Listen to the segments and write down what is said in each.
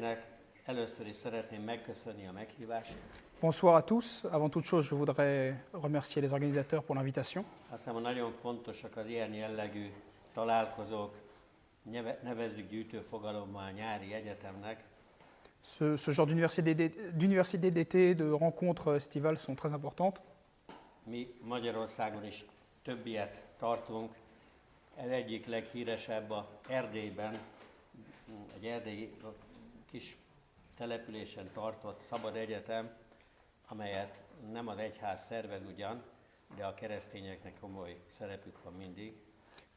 mindenkinek. Először is szeretném megköszönni a meghívást. Bonsoir à tous. Avant toute chose, je voudrais remercier les organisateurs pour l'invitation. Azt hiszem, hogy nagyon fontosak az ilyen jellegű találkozók, neve- nevezzük gyűjtőfogalommal nyári egyetemnek, Ce, ce genre d'université d'é- d'université d'été, de rencontres estivales sont très importantes. Mi Magyarországon is több ilyet tartunk. Ez egyik leghíresebb a Erdélyben, egy erdélyi kis településen tartott szabad egyetem, amelyet nem az egyház szervez ugyan, de a keresztényeknek komoly szerepük van mindig.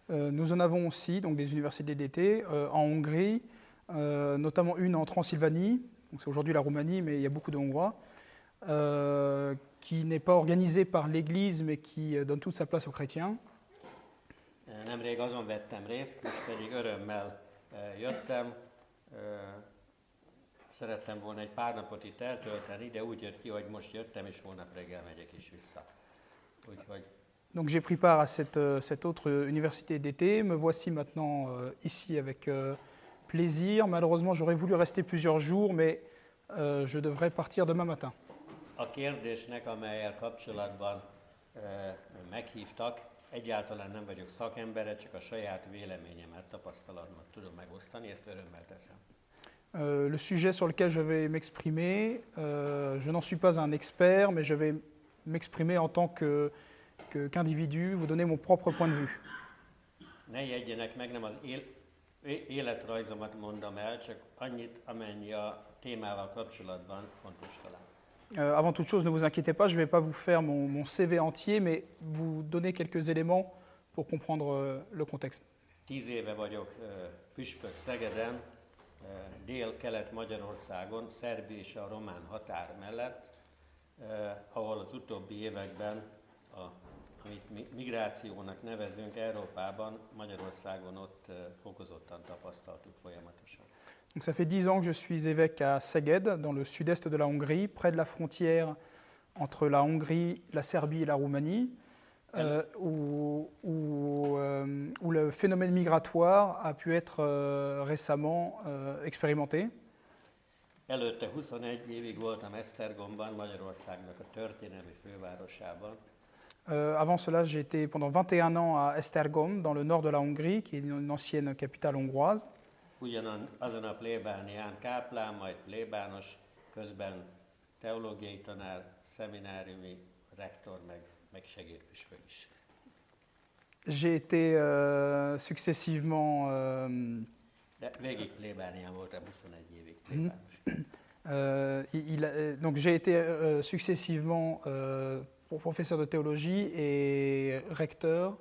Euh, nous en avons aussi donc des universités d'été euh, en Hongrie, euh, notamment une en Transylvanie. C'est aujourd'hui la Roumanie, mais il y a beaucoup de Hongrois. qui n'est pas organisée par l'Église, mais qui donne toute sa place aux chrétiens. Nemrég azon vettem részt, most pedig örömmel jöttem. Szerettem volna egy pár napot itt eltölteni, de úgy jött ki, hogy most jöttem, és holnap reggel megyek is vissza. Úgyhogy Donc j'ai pris part à cette, euh, cette autre euh, université d'été. Me voici maintenant euh, ici avec euh, plaisir. Malheureusement, j'aurais voulu rester plusieurs jours, mais euh, je devrais partir demain matin. a kérdésnek, amelyel kapcsolatban meghívtak, egyáltalán nem vagyok szakembere, csak a saját véleményemet, tapasztalatomat tudom megosztani, ezt örömmel teszem. Euh, le sujet sur lequel je vais m'exprimer, euh, je n'en suis pas un expert, mais je vais m'exprimer en tant qu'individu, vous donner mon propre point de vue. Ne jegyenek meg, nem az él, é- életrajzomat mondom el, csak annyit, amennyi a témával kapcsolatban fontos talán. Euh, avant toute chose, ne vous inquiétez pas, je ne vais pas vous faire mon, mon CV entier, mais vous donner quelques éléments pour comprendre le contexte. Tíz éve vagyok ö, püspök Szegeden, ö, dél-kelet-Magyarországon, Szerbi és a román határ mellett, ahol az utóbbi években, a, amit mi migrációnak nevezünk Európában, Magyarországon ott fokozottan tapasztaltuk folyamatosan. Donc ça fait dix ans que je suis évêque à Szeged, dans le sud-est de la Hongrie, près de la frontière entre la Hongrie, la Serbie et la Roumanie, euh, où, où, euh, où le phénomène migratoire a pu être euh, récemment euh, expérimenté. Előtte 21 évig voltam Esztergomban, Magyarországnak a történelmi fővárosában, Euh, avant cela, j'ai été pendant 21 ans à Esztergom, dans le nord de la Hongrie, qui est une ancienne capitale hongroise. Ugyanan azon a plébánián káplán, majd plébános, közben teológiai tanár, szemináriumi rektor, meg, meg segédpüspök is. J'ai été euh, successivement euh, De végig plébánián voltam 21 évig plébános. Euh, il- il a- donc j'ai été euh, successivement pro- professeur de théologie et recteur.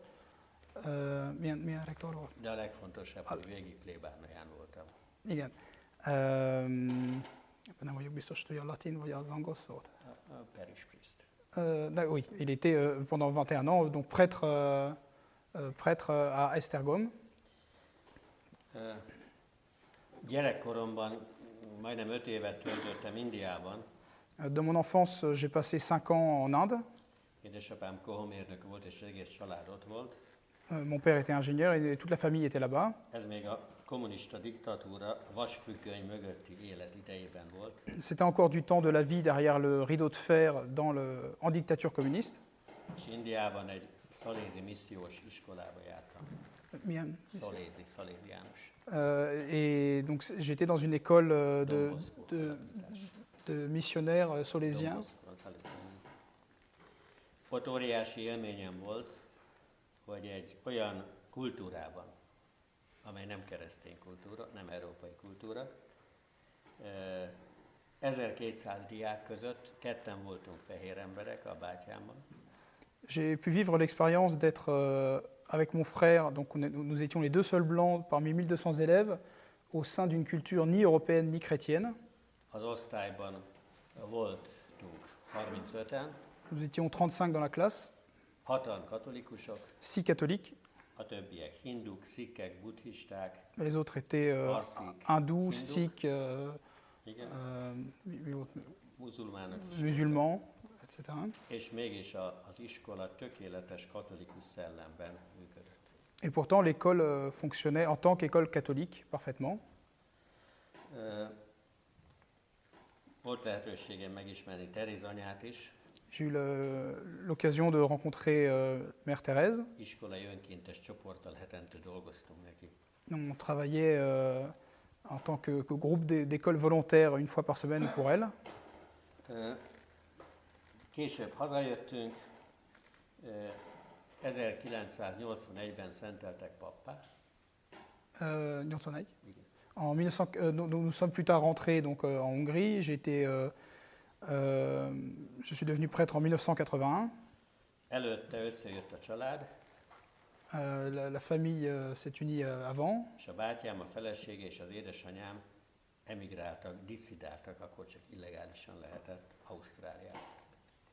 Milyen, milyen rektor volt? De a legfontosabb, hogy végig plébánián voltam. Igen. Um, nem vagyok biztos, hogy a latin vagy az angol szót. A, priest. Euh, d'ac- oui, il était euh, pendant 21 ans donc prêtre, euh, euh, prêtre euh, à Esztergom. Ö, Gyerekkoromban majdnem 5 évet töltöttem Indiában. Euh, De mon enfance, j'ai passé 5 ans en Inde. Édesapám kohomérnök volt, és egész család ott volt. Euh, mon père était ingénieur et toute la famille était là-bas. C'était encore du temps de la vie derrière le rideau de fer dans le, en dictature communiste. Euh, et donc j'étais dans une école euh, de, de, de missionnaires. Ott óriási élményem volt, hogy egy olyan kultúrában, amely nem keresztény kultúra, nem európai kultúra, eh, 1200 diák között ketten voltunk fehér emberek a bátyámmal, J'ai pu vivre l'expérience d'être euh, avec mon frère, donc on est- nous étions les deux seuls blancs parmi 1200 élèves, au sein d'une culture ni européenne ni chrétienne. Az osztályban voltunk 35-en, Nous étions 35 dans la classe, hatan katolikusok, 6 catholiques, a többiek hinduk, szikkek, buddhisták, les autres étaient euh, hindous, sikhs, euh, euh, musulmans, etc. És mégis a, az iskola tökéletes katolikus szellemben működött. Et pourtant, l'école fonctionnait en tant qu'école catholique parfaitement. Ö, volt lehetőségem megismerni Teréz anyát is, J'ai eu l'occasion de rencontrer euh, Mère Thérèse. On travaillait euh, en tant que, que groupe d'é- d'école volontaire une fois par semaine pour elle. Ö, Később hazajöttünk, ö, 1981-ben szenteltek pappá. Euh. En 1900, euh, nous, nous sommes plus tard rentrés donc, euh, en Hongrie. J'ai été, euh, je suis devenu prêtre en 1981. Előtte összejött a család, Euh, la, la famille euh, s'est unie avant.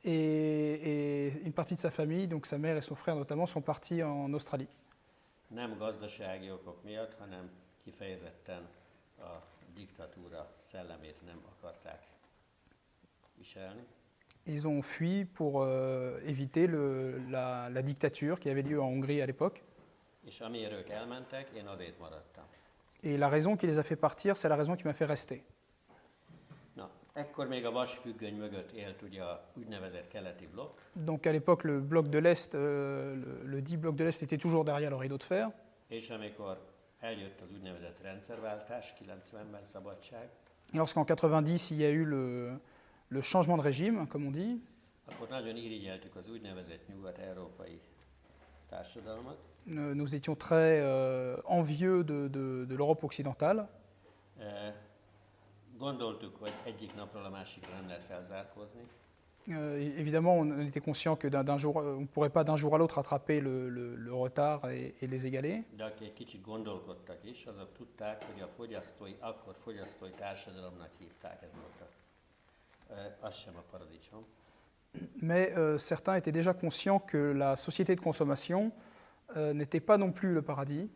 Et, et une partie de sa famille, donc sa mère et son frère notamment, sont partis en Australie. Nem gazdasági okok miatt, hanem kifejezetten a diktatúra szellemét nem akarták. Ils ont fui pour euh, éviter le- la, la dictature qui avait lieu en Hongrie à l'époque. Et la raison qui les a fait partir, c'est la raison qui m'a fait rester. Donc à l'époque, le bloc de l'Est, euh, le, le dit bloc de l'Est était toujours derrière le rideau de fer. és amikor eljött az úgynevezett rendszerváltás, 90-ben szabadság, Et lorsqu'en 90, il y a eu le, le changement de régime, comme on dit, nous étions très euh, envieux de, de- de l'Europe occidentale. Eh, Euh, évidemment, on était conscient que d'un jour, on ne pourrait pas d'un jour à l'autre rattraper le, le- le retard et, et les égaler. Mais euh, certains étaient déjà conscients que la société de consommation euh, n'était pas non plus le paradis.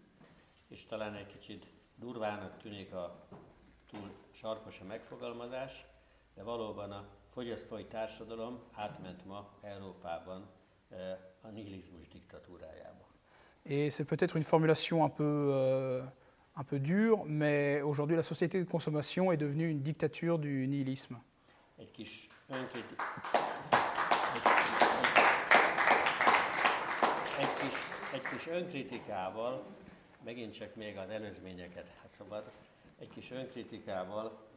Et c'est peut-être une formulation un peu, euh, un peu dure, mais aujourd'hui, la société de consommation est devenue une dictature du nihilisme. Egy kis egy, kis, egy kis önkritikával, megint csak még az előzményeket, ha szabad, egy kis önkritikával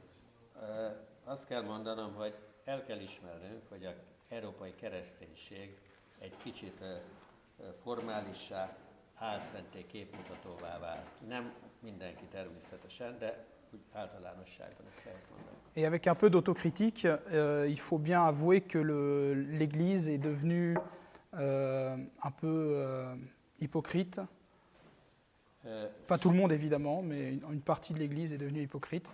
ö, azt kell mondanom, hogy el kell ismernünk, hogy az európai kereszténység egy kicsit ö, formálissá, álszenté képmutatóvá vált. Nem mindenki természetesen, de úgy általánosságban ezt lehet mondani. Et avec un peu d'autocritique, euh, il faut bien avouer que l'Église est devenue euh, un peu euh, hypocrite. Pas tout le monde évidemment, mais une, une partie de l'Église est devenue hypocrite.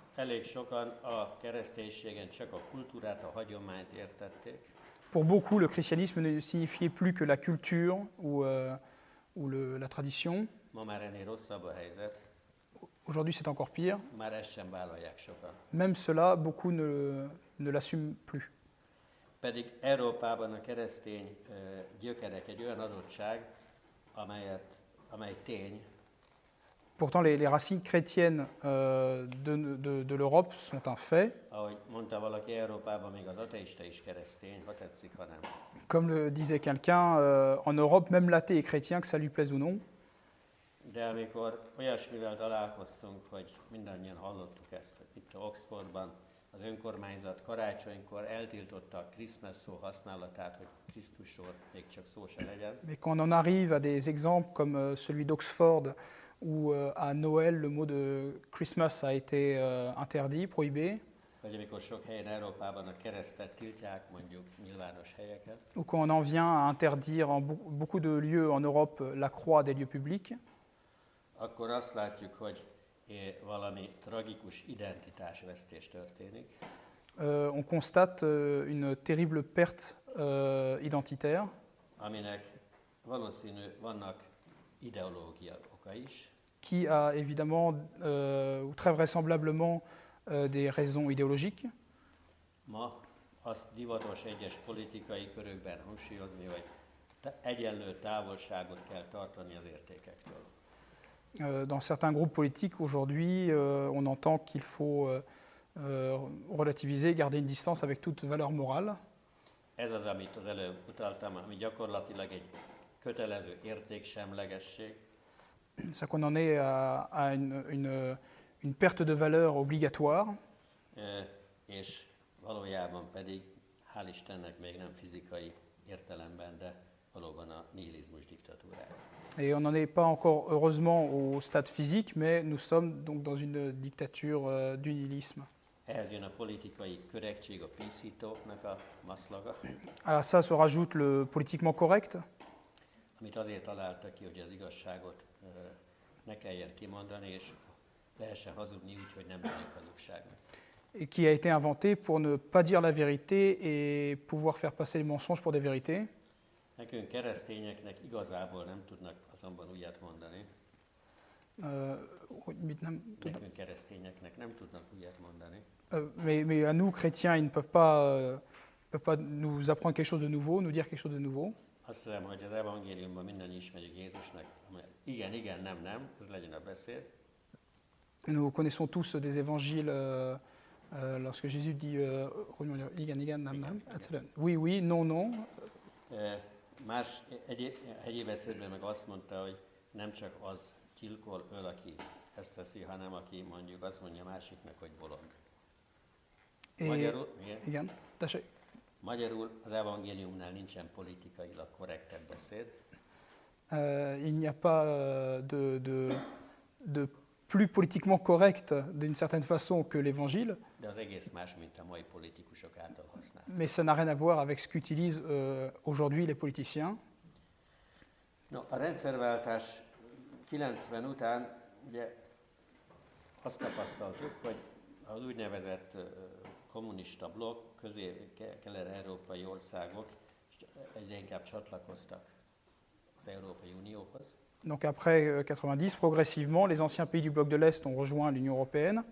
Pour beaucoup, le christianisme ne signifiait plus que la culture ou, ou le- la tradition. ma már ennél rosszabb a helyzet, Aujourd'hui, c'est encore pire. Même cela, beaucoup ne, ne l'assument plus. Pedig Európában a keresztény ö, gyökerek egy olyan adottság, amelyet, amely tény, Pourtant, les, les racines chrétiennes euh, de, de- de l'Europe sont un fait. ahogy mondta valaki, Európában még az ateista is keresztény, ha tetszik, ha nem. Comme le disait quelqu'un, euh, en Europe, même l'athée est chrétien, que ça lui plaise ou non. De amikor olyasmivel találkoztunk, hogy mindannyian hallottuk ezt, hogy itt Oxfordban az önkormányzat karácsonykor eltiltotta a Christmas szó használatát, hogy Krisztusról még csak szó se legyen, Mais quand on en arrive à des exemples comme euh, celui d'Oxford, où euh, à Noël, le mot de Christmas a été euh, interdit, prohibé, ou quand on en vient à interdire en beau- beaucoup de lieux en Europe la croix des lieux publics, akkor azt látjuk, hogy eh, valami tragikus identitásvesztés történik, euh, on constate euh, une terrible perte euh, identitaire aminek valószínű vannak ideológia oka is, qui a évidemment, euh, ou très vraisemblablement, euh, des raisons idéologiques. Ma azt divatos egyes politikai körökben hangsúlyozni, hogy egyenlő távolságot kell tartani az értékektől. Euh, dans certains groupes politiques aujourd'hui, euh, on entend qu'il faut euh, relativiser, garder une distance avec toute valeur morale. Ez az, amit az előbb utaltam, ami gyakorlatilag egy kötelező értéksemlegesség, C'est qu'on en est à, à une, une- une perte de valeur obligatoire, és valójában pedig, hál' Istennek még nem fizikai értelemben, de valóban a nihilizmus diktatúrája. Et on n'en est pas encore heureusement au stade physique, mais nous sommes donc dans une dictature euh, du nihilisme. À ça se rajoute le politiquement correct, amit azért találtak ki, hogy az igazságot ö, ne kelljen kimondani, és lehessen hazudni úgy, hogy nem tűnik hazugságnak. et qui a été inventé pour ne pas dire la vérité et pouvoir faire passer les mensonges pour des vérités. Nekünk keresztényeknek igazából nem tudnak azonban újat mondani. Euh, hogy mit nem tudnak- Nekünk keresztényeknek nem tudnak újat mondani. Euh, mais, mais à nous, chrétiens, ils ne peuvent pas, euh, peuvent pas nous apprendre quelque chose de nouveau, nous dire quelque chose de nouveau. Azt hiszem, hogy az evangéliumban mindannyian ismerjük Jézusnak, amely igen, igen, nem, nem, ez legyen a beszéd. Nous connaissons tous des évangiles euh, euh, lorsque Jésus dit euh, Igen, Igen, Nam, Nam, etc. Oui, oui, non, non. Más egy, egyéb beszédben meg azt mondta, hogy nem csak az gyilkol, öl, aki ezt teszi, hanem aki mondjuk azt mondja másiknak, hogy bolond. Magyarul, igen, igen, tessék. magyarul az evangéliumnál nincsen politikailag korrektebb beszéd, Euh, il n'y a pas de, de, de plus politiquement correct d'une certaine façon que l'évangile, mais ça n'a rien à voir avec ce qu'utilisent euh, aujourd'hui les politiciens. No, a rendszerváltás 90 után ugye azt tapasztaltuk, hogy az úgynevezett kommunista blokk, közé, ke- kelet-európai országok egyre inkább csatlakoztak az Európai Unióhoz. Donc après euh, 90, progressivement, les anciens pays du bloc de l'Est ont rejoint l'Union européenne.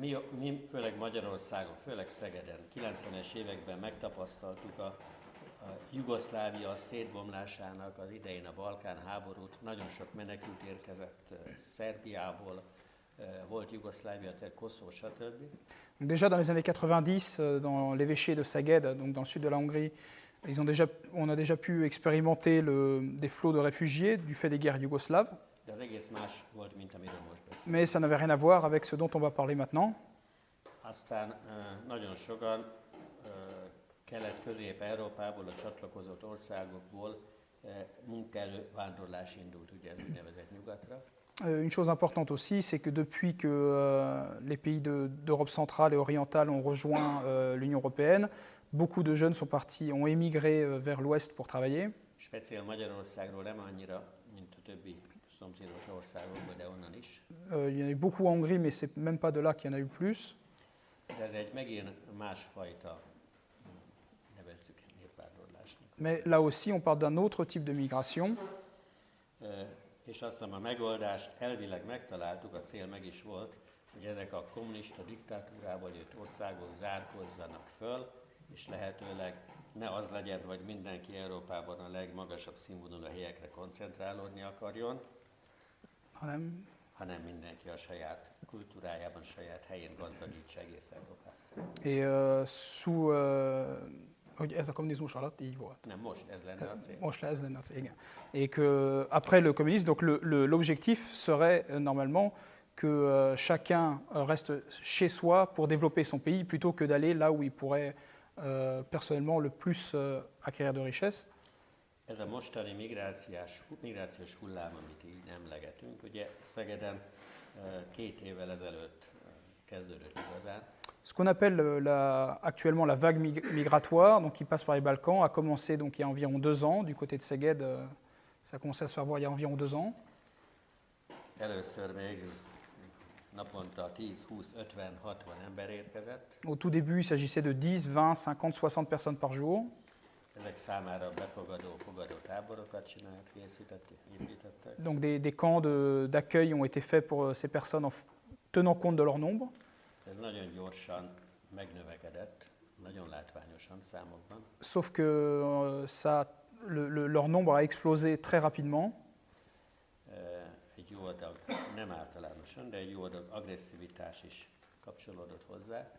Mi, mi főleg Magyarországon, főleg Szegeden 90-es években megtapasztaltuk a, a Jugoszlávia szétbomlásának az idején a Balkán háborút. Nagyon sok menekült érkezett ö, Szerbiából, ö, volt Jugoszlávia, tehát Koszovó, stb. Donc déjà dans les années 90, euh, dans l'évêché de Szeged, donc dans le sud de la Hongrie, ils ont déjà, on a déjà pu expérimenter le- des flots de réfugiés du fait des guerres yougoslaves, mais ça n'avait rien à voir avec ce dont on va parler maintenant. Aztán ö, nagyon sokan ö, Kelet-Közép-Európából, a csatlakozott országokból ö, munkaerő vándorlás indult, ugye ez úgynevezett nyugatra. Euh, une chose importante aussi, c'est que depuis que euh, les pays de- d'Europe centrale et orientale ont rejoint euh, l'Union européenne, beaucoup de jeunes sont partis, ont émigré euh, vers l'ouest pour travailler. Euh, il y en a eu beaucoup en Hongrie, mais c'est même pas de là qu'il y en a eu plus. Mais là aussi, on parle d'un autre type de migration. És azt hiszem a megoldást elvileg megtaláltuk, a cél meg is volt, hogy ezek a kommunista diktatúrából jött országok zárkozzanak föl, és lehetőleg ne az legyen, hogy mindenki Európában a legmagasabb színvonalú helyekre koncentrálódni akarjon, hanem- hanem mindenki a saját kultúrájában, saját helyén gazdagítsa egész Európát. Et euh, sous. euh, hogy ez a kommunizmus alatt így volt? Nem most, ez lenne a cél. Most ez lenne a cég, igen. Et que après le communisme, donc l'objectif serait euh, normalement que euh, chacun euh, reste chez soi pour développer son pays plutôt que d'aller là où il pourrait euh, personnellement le plus euh, acquérir de richesses. Ez a mostani migrációs, migrációs hullám, amit így emlegetünk, ugye Szegeden ö, két évvel ezelőtt ö, kezdődött igazán. Ce qu'on appelle euh, la- actuellement la vague mig- migratoire, donc qui passe par les Balkans, a commencé donc il y a environ deux ans du côté de Szeged. euh, ça a commencé à se faire voir il y a environ deux ans. Először még naponta 10, 20, 50, 60 ember érkezett. Au tout début, il s'agissait de 10, 20, 50, 60 personnes par jour. Ezek számára befogadó, fogadó táborokat csinált, készített, építettek. Donc des, des camps de- d'accueil ont été faits pour euh, ces personnes en tenant compte de leur nombre. Ez nagyon gyorsan megnövekedett, nagyon látványosan számokban. Sauf que euh, ça, le- le- leur nombre a explosé très rapidement. Adag, nem általánosan, de egy jó adag agresszivitás is kapcsolódott hozzá.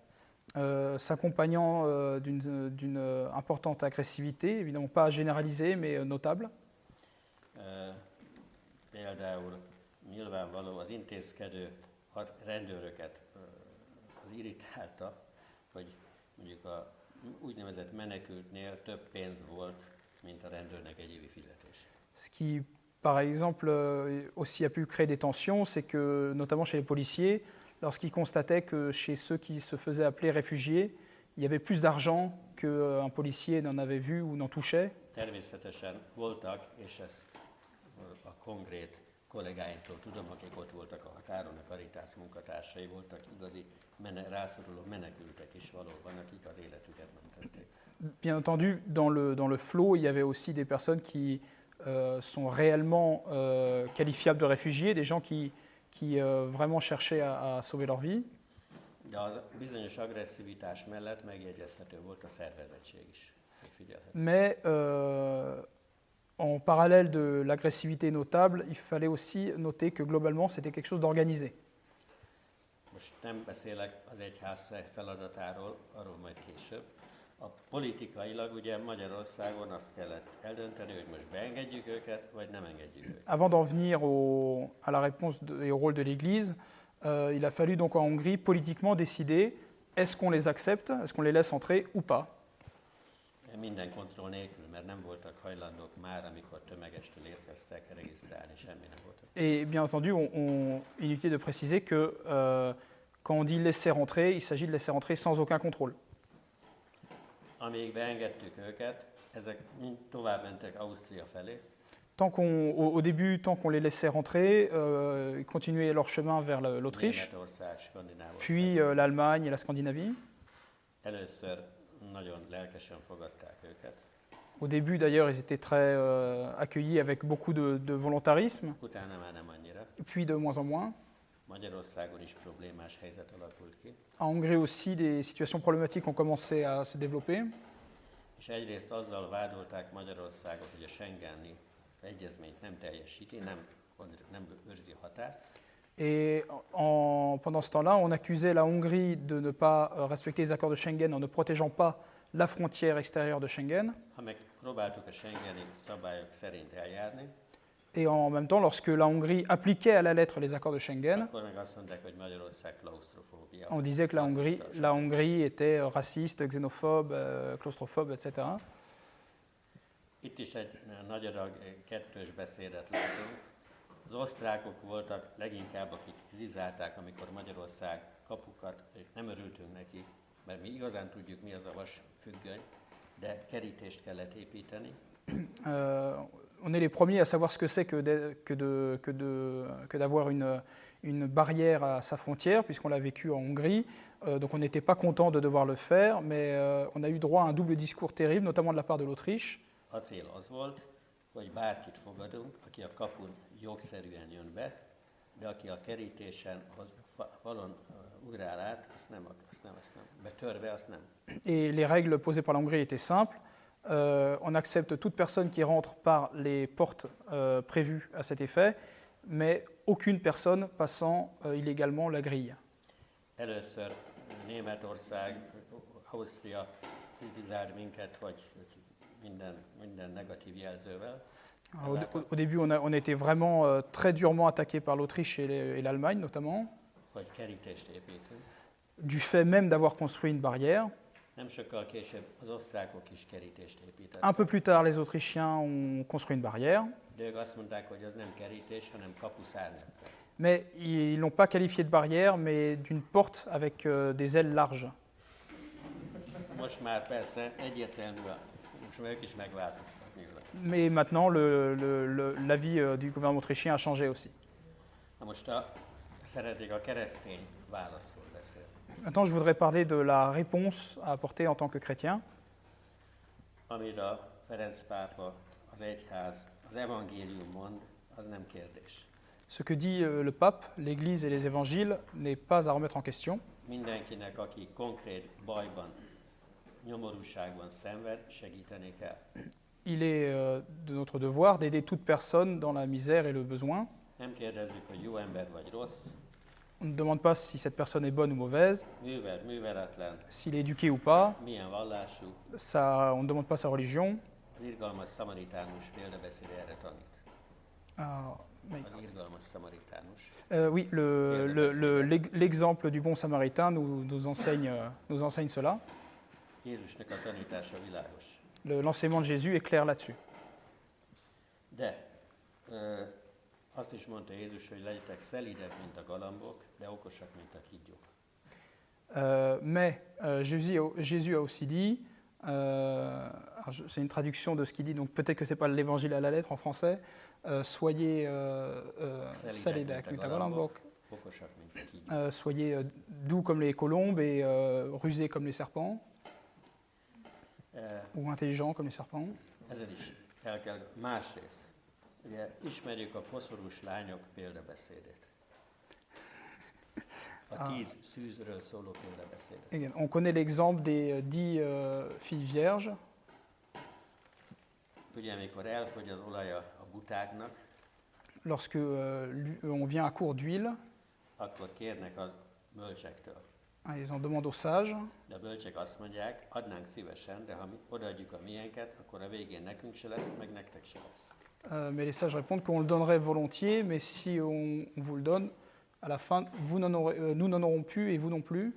euh, s'accompagnant euh, d'une d'une, euh, importante agressivité, évidemment pas généralisée, mais euh, notable. Ö, Például nyilvánvaló az intézkedő hat rendőröket az irritálta, hogy mondjuk a úgynevezett menekültnél több pénz volt, mint a rendőrnek egy évi fizetés. Ce qui, par exemple, euh, aussi a pu créer des tensions, c'est que, notamment chez les policiers, lorsqu'ils constataient que chez ceux qui se faisaient appeler réfugiés, il y avait plus d'argent qu'un policier n'en avait vu ou n'en touchait. Természetesen voltak, és ezt ö, a konkrét kollégáimtól tudom, akik ott voltak a határon, a Caritas munkatársai voltak igazi mene, rászoruló menekültek is valóban, akik az életüket mentették. Bien entendu, dans le, dans le flot, il y avait aussi des personnes qui euh, sont réellement euh, qualifiables de réfugiés, des gens qui, qui euh, vraiment cherchaient à, à sauver leur vie. De az bizonyos agresszivitás mellett megjegyezhető volt a szervezettség is. Figyelhető. Mais euh, en parallèle de l'agressivité notable, il fallait aussi noter que globalement, c'était quelque chose d'organisé. Most nem beszélek az egyház feladatáról, arról majd később. A politikailag ugye Magyarországon azt kellett eldönteni, hogy most beengedjük őket, vagy nem engedjük őket? Avant d'en venir au- à la réponse de- et au rôle de l'Église, euh, il a fallu donc en Hongrie politiquement décider est-ce qu'on les accepte, est-ce qu'on les laisse entrer ou pas? Minden kontroll nélkül, mert nem voltak hajlandók már, amikor tömegestől érkeztek, regisztrálni, semmi nem volt. Et bien entendu, on, on- inutile de préciser que euh, quand on dit laisser rentrer, il s'agit de laisser rentrer sans aucun contrôle. Amíg beengedtük őket, ezek mind tovább mentek Ausztria felé, Tant qu'on, au, au début, tant qu'on les laissait rentrer, euh, ils continuaient leur chemin vers l'Autriche, puis euh, l'Allemagne et la Scandinavie. Először nagyon lelkesen fogadták őket, Au début, d'ailleurs, ils étaient très euh, accueillis avec beaucoup de, de volontarisme, utána már nem annyira. puis de moins en moins. Magyarországon is problémás helyzet alakult ki, En Hongrie aussi, des situations problématiques ont commencé à se développer. és egyrészt azzal vádolták Magyarországot, hogy a Schengeni egyezményt nem teljesíti, nem, nem őrzi határt, Et en- pendant ce temps-là, on accusait la Hongrie de ne pas euh, respecter les accords de Schengen en ne protégeant pas la frontière extérieure de Schengen. ha meg próbáltuk a Schengeni szabályok szerint eljárni, Et en même temps, lorsque la Hongrie appliquait à la lettre les accords de Schengen, on disait que la Hongrie, la Hongrie était raciste, xénophobe, euh, claustrophobe, etc. Itt is egy nagy adag kettős beszédet látunk. Az osztrákok voltak leginkább, akik kritizálták, amikor Magyarország kapukat, és nem örültünk neki, mert mi igazán tudjuk, mi az a vasfüggöny, de kerítést kellett építeni. On est les premiers à savoir ce que c'est que de- que de- que de- que d'avoir une, une barrière à sa frontière, puisqu'on l'a vécu en Hongrie. Euh, donc on n'était pas content de devoir le faire, mais euh, on a eu droit à un double discours terrible, notamment de la part de l'Autriche. Et les règles posées par la Hongrie étaient simples. Euh, on accepte toute personne qui rentre par les portes euh, prévues à cet effet, mais aucune personne passant euh, illégalement la grille. Először Németország, Ausztria kritizált minket, hogy hogy minden, minden negatív jelzővel. Alors, au, début, on a, on a été vraiment très durement attaqué par l'Autriche et l'Allemagne notamment, hogy kerítést építünk. du fait même d'avoir construit une barrière. Nem sokkal később az osztrákok is kerítést építettek. Un peu plus tard, les Autrichiens ont construit une barrière, De ők azt mondták, hogy az nem kerítés, hanem kapuszárnyak. mais ils ne l'ont pas qualifié de barrière, mais d'une porte avec euh, des ailes larges. Most már persze egyértelmű, a- most már ők is megváltoztak nyilván. Mais maintenant, le- le- le- l'avis euh, du gouvernement autrichien a changé aussi. Na most a, szeretnék a keresztény válaszról beszélni. Maintenant, je voudrais parler de la réponse à apporter en tant que chrétien. Ce que dit euh, le pape, l'Église et les évangiles n'est pas à remettre en question. Il est euh, de notre devoir d'aider toute personne dans la misère et le besoin. On ne demande pas si cette personne est bonne ou mauvaise, s'il est éduqué ou pas. Ça, on ne demande pas sa religion. Ah, mais-. Euh, oui, le- le- le- l'ex- l'exemple du bon samaritain nous, nous enseigne, euh, nous enseigne cela. L'enseignement de Jésus est clair là-dessus. De ö, azt is mondta Jézus, hogy legyetek szelídek, mint a galambok, de okosak, mint a kígyók. Euh, mais euh, Jésus, a- Jésus a aussi dit, euh, c'est une traduction de ce qu'il dit, donc peut-être que ce n'est pas l'évangile à la lettre en français, soyez euh, soyez euh, doux comme les colombes et rusés comme les serpents, ou intelligents comme les serpents. Ugye ismerjük a poszorús lányok példabeszédét. A Ah. tíz szűzről szóló példabeszédet. Et On connaît l'exemple des euh, dix euh, filles vierges. Ugye, amikor elfogy az olaja a butáknak, Lorsque euh, on vient à court d'huile, akkor kérnek az bölcsektől. hein, ils en demandent aux sages, De a bölcsek azt mondják, adnánk szívesen, de ha mi odaadjuk a miénket, akkor a végén nekünk se lesz, meg nektek se lesz. Euh, mais les sages répondent qu'on le donnerait volontiers, mais si on, on vous le donne, à la fin, vous n'en aurez- euh, nous n'en aurons plus et vous non plus.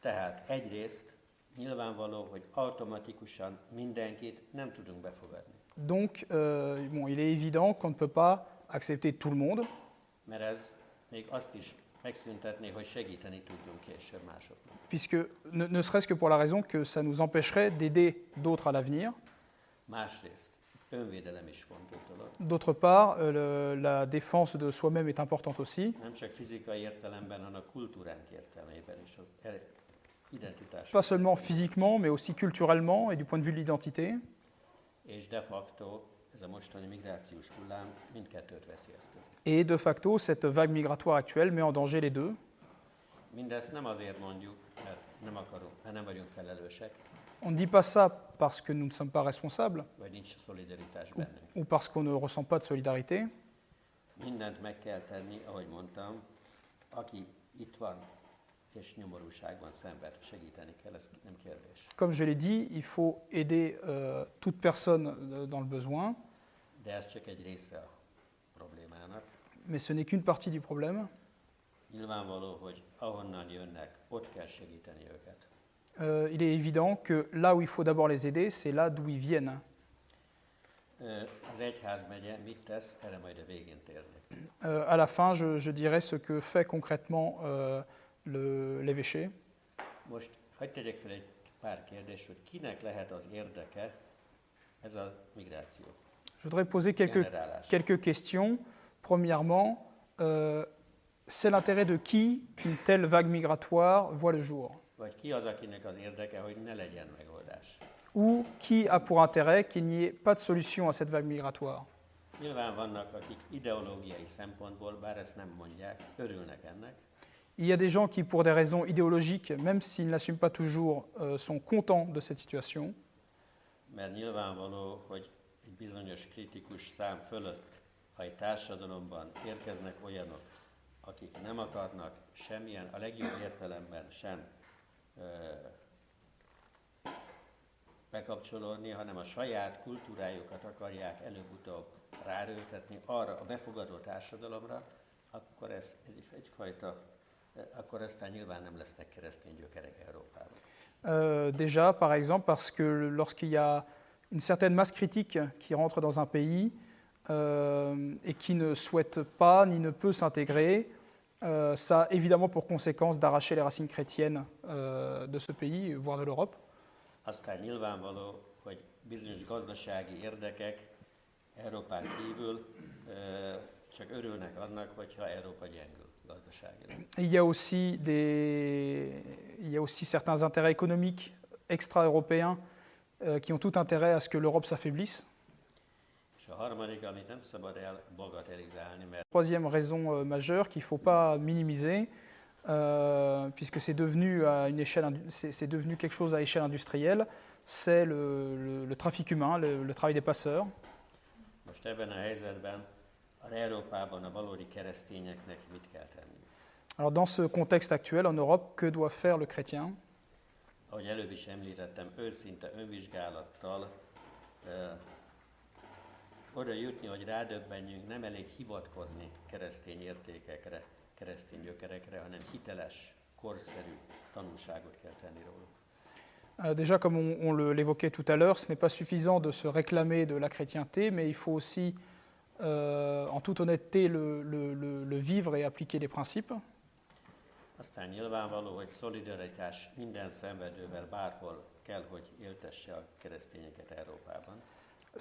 Tehát egyrészt nyilvánvaló, hogy automatikusan mindenkit nem tudunk befogadni. Donc, euh, bon, il est évident qu'on ne peut pas accepter tout le monde, Mert ez még azt is megszüntetné, hogy segíteni tudjunk később másoknak. puisque ne, ne serait-ce que pour la raison que ça nous empêcherait d'aider d'autres à l'avenir. Másrészt D'autre part, euh, le- la défense de soi-même est importante aussi, identitás. pas seulement physiquement, mais aussi culturellement et du point de vue de l'identité. Et de facto, cette vague migratoire actuelle met en danger les deux. On ne dit pas ça parce que nous ne sommes pas responsables ou parce qu'on ne ressent pas de solidarité. Comme je l'ai dit, il faut aider euh, toute personne euh, dans le besoin, mais ce n'est qu'une partie du problème. Nyilvánvaló, hogy ahonnan jönnek, ott kell segíteni őket. Euh, il est évident que là où il faut d'abord les aider, c'est là d'où ils viennent. Térnék. Euh, à la fin, je, je dirais ce que fait concrètement euh, l'évêché. Most hagyd tegyek fel egy pár kérdést, hogy kinek lehet az érdeke ez a migráció, Je voudrais poser quelques, quelques questions. Premièrement, euh, c'est l'intérêt de qui qu'une telle vague migratoire voit le jour? Vagy ki az, akinek az érdeke, hogy ne legyen megoldás. Ou qui a pour intérêt qu'il n'y ait pas de solution à cette vague migratoire? Nyilván vannak, akik ideológiai szempontból, bár ezt nem mondják, örülnek ennek, Il y a des gens qui, pour des raisons idéologiques, même s'ils n'assument pas toujours, euh, sont contents de cette situation, mert nyilvánvaló, hogy egy bizonyos kritikus szám fölött, ha egy társadalomban érkeznek olyanok, akik nem akarnak semmilyen, a legjobb értelemben sem bekapcsolódni, hanem a saját kultúrájukat akarják a befogadó társadalomra, akkor ez, egy- egyfajta, déjà, par exemple, parce que lorsqu'il y a une certaine masse critique qui rentre dans un pays euh, et qui ne souhaite pas ni ne peut s'intégrer, euh, ça a évidemment pour conséquence d'arracher les racines chrétiennes euh, de ce pays, voire de l'Europe. Aztán nyilvánvaló, hogy bizonyos gazdasági érdekek Európán kívül ö, csak örülnek annak, hogyha Európa gyengül gazdaságilag. Et il y a aussi, des, il y a aussi certains intérêts économiques extra-européens euh, qui ont tout intérêt à ce que l'Europe s'affaiblisse. És a harmadik, amit nem szabad elbagatelizálni, mert Troisième raison euh, majeure qu'il ne faut pas minimiser, euh, puisque c'est devenu, à une échelle, c'est devenu quelque chose à échelle industrielle, c'est le, le- le trafic humain, le, le travail des passeurs. most ebben a helyzetben az Európában a valódi keresztényeknek mit kell tenni? Alors dans ce contexte actuel en Europe, que doit faire le chrétien? Ahogy előbb is említettem, őszinte önvizsgálattal ö, oda jutni, hogy rádöbbenjünk, nem elég hivatkozni keresztény értékekre, keresztény gyökerekre, hanem hiteles, korszerű tanulságot kell tenni róluk. Déjà, comme on, l'évoquait tout à l'heure, ce n'est pas suffisant de se réclamer de la chrétienté, mais il faut aussi, euh, en toute honnêteté, le, le- le- le vivre et appliquer les principes. Aztán nyilvánvaló, hogy szolidaritás minden szenvedővel bárhol kell, hogy éltesse a keresztényeket Európában.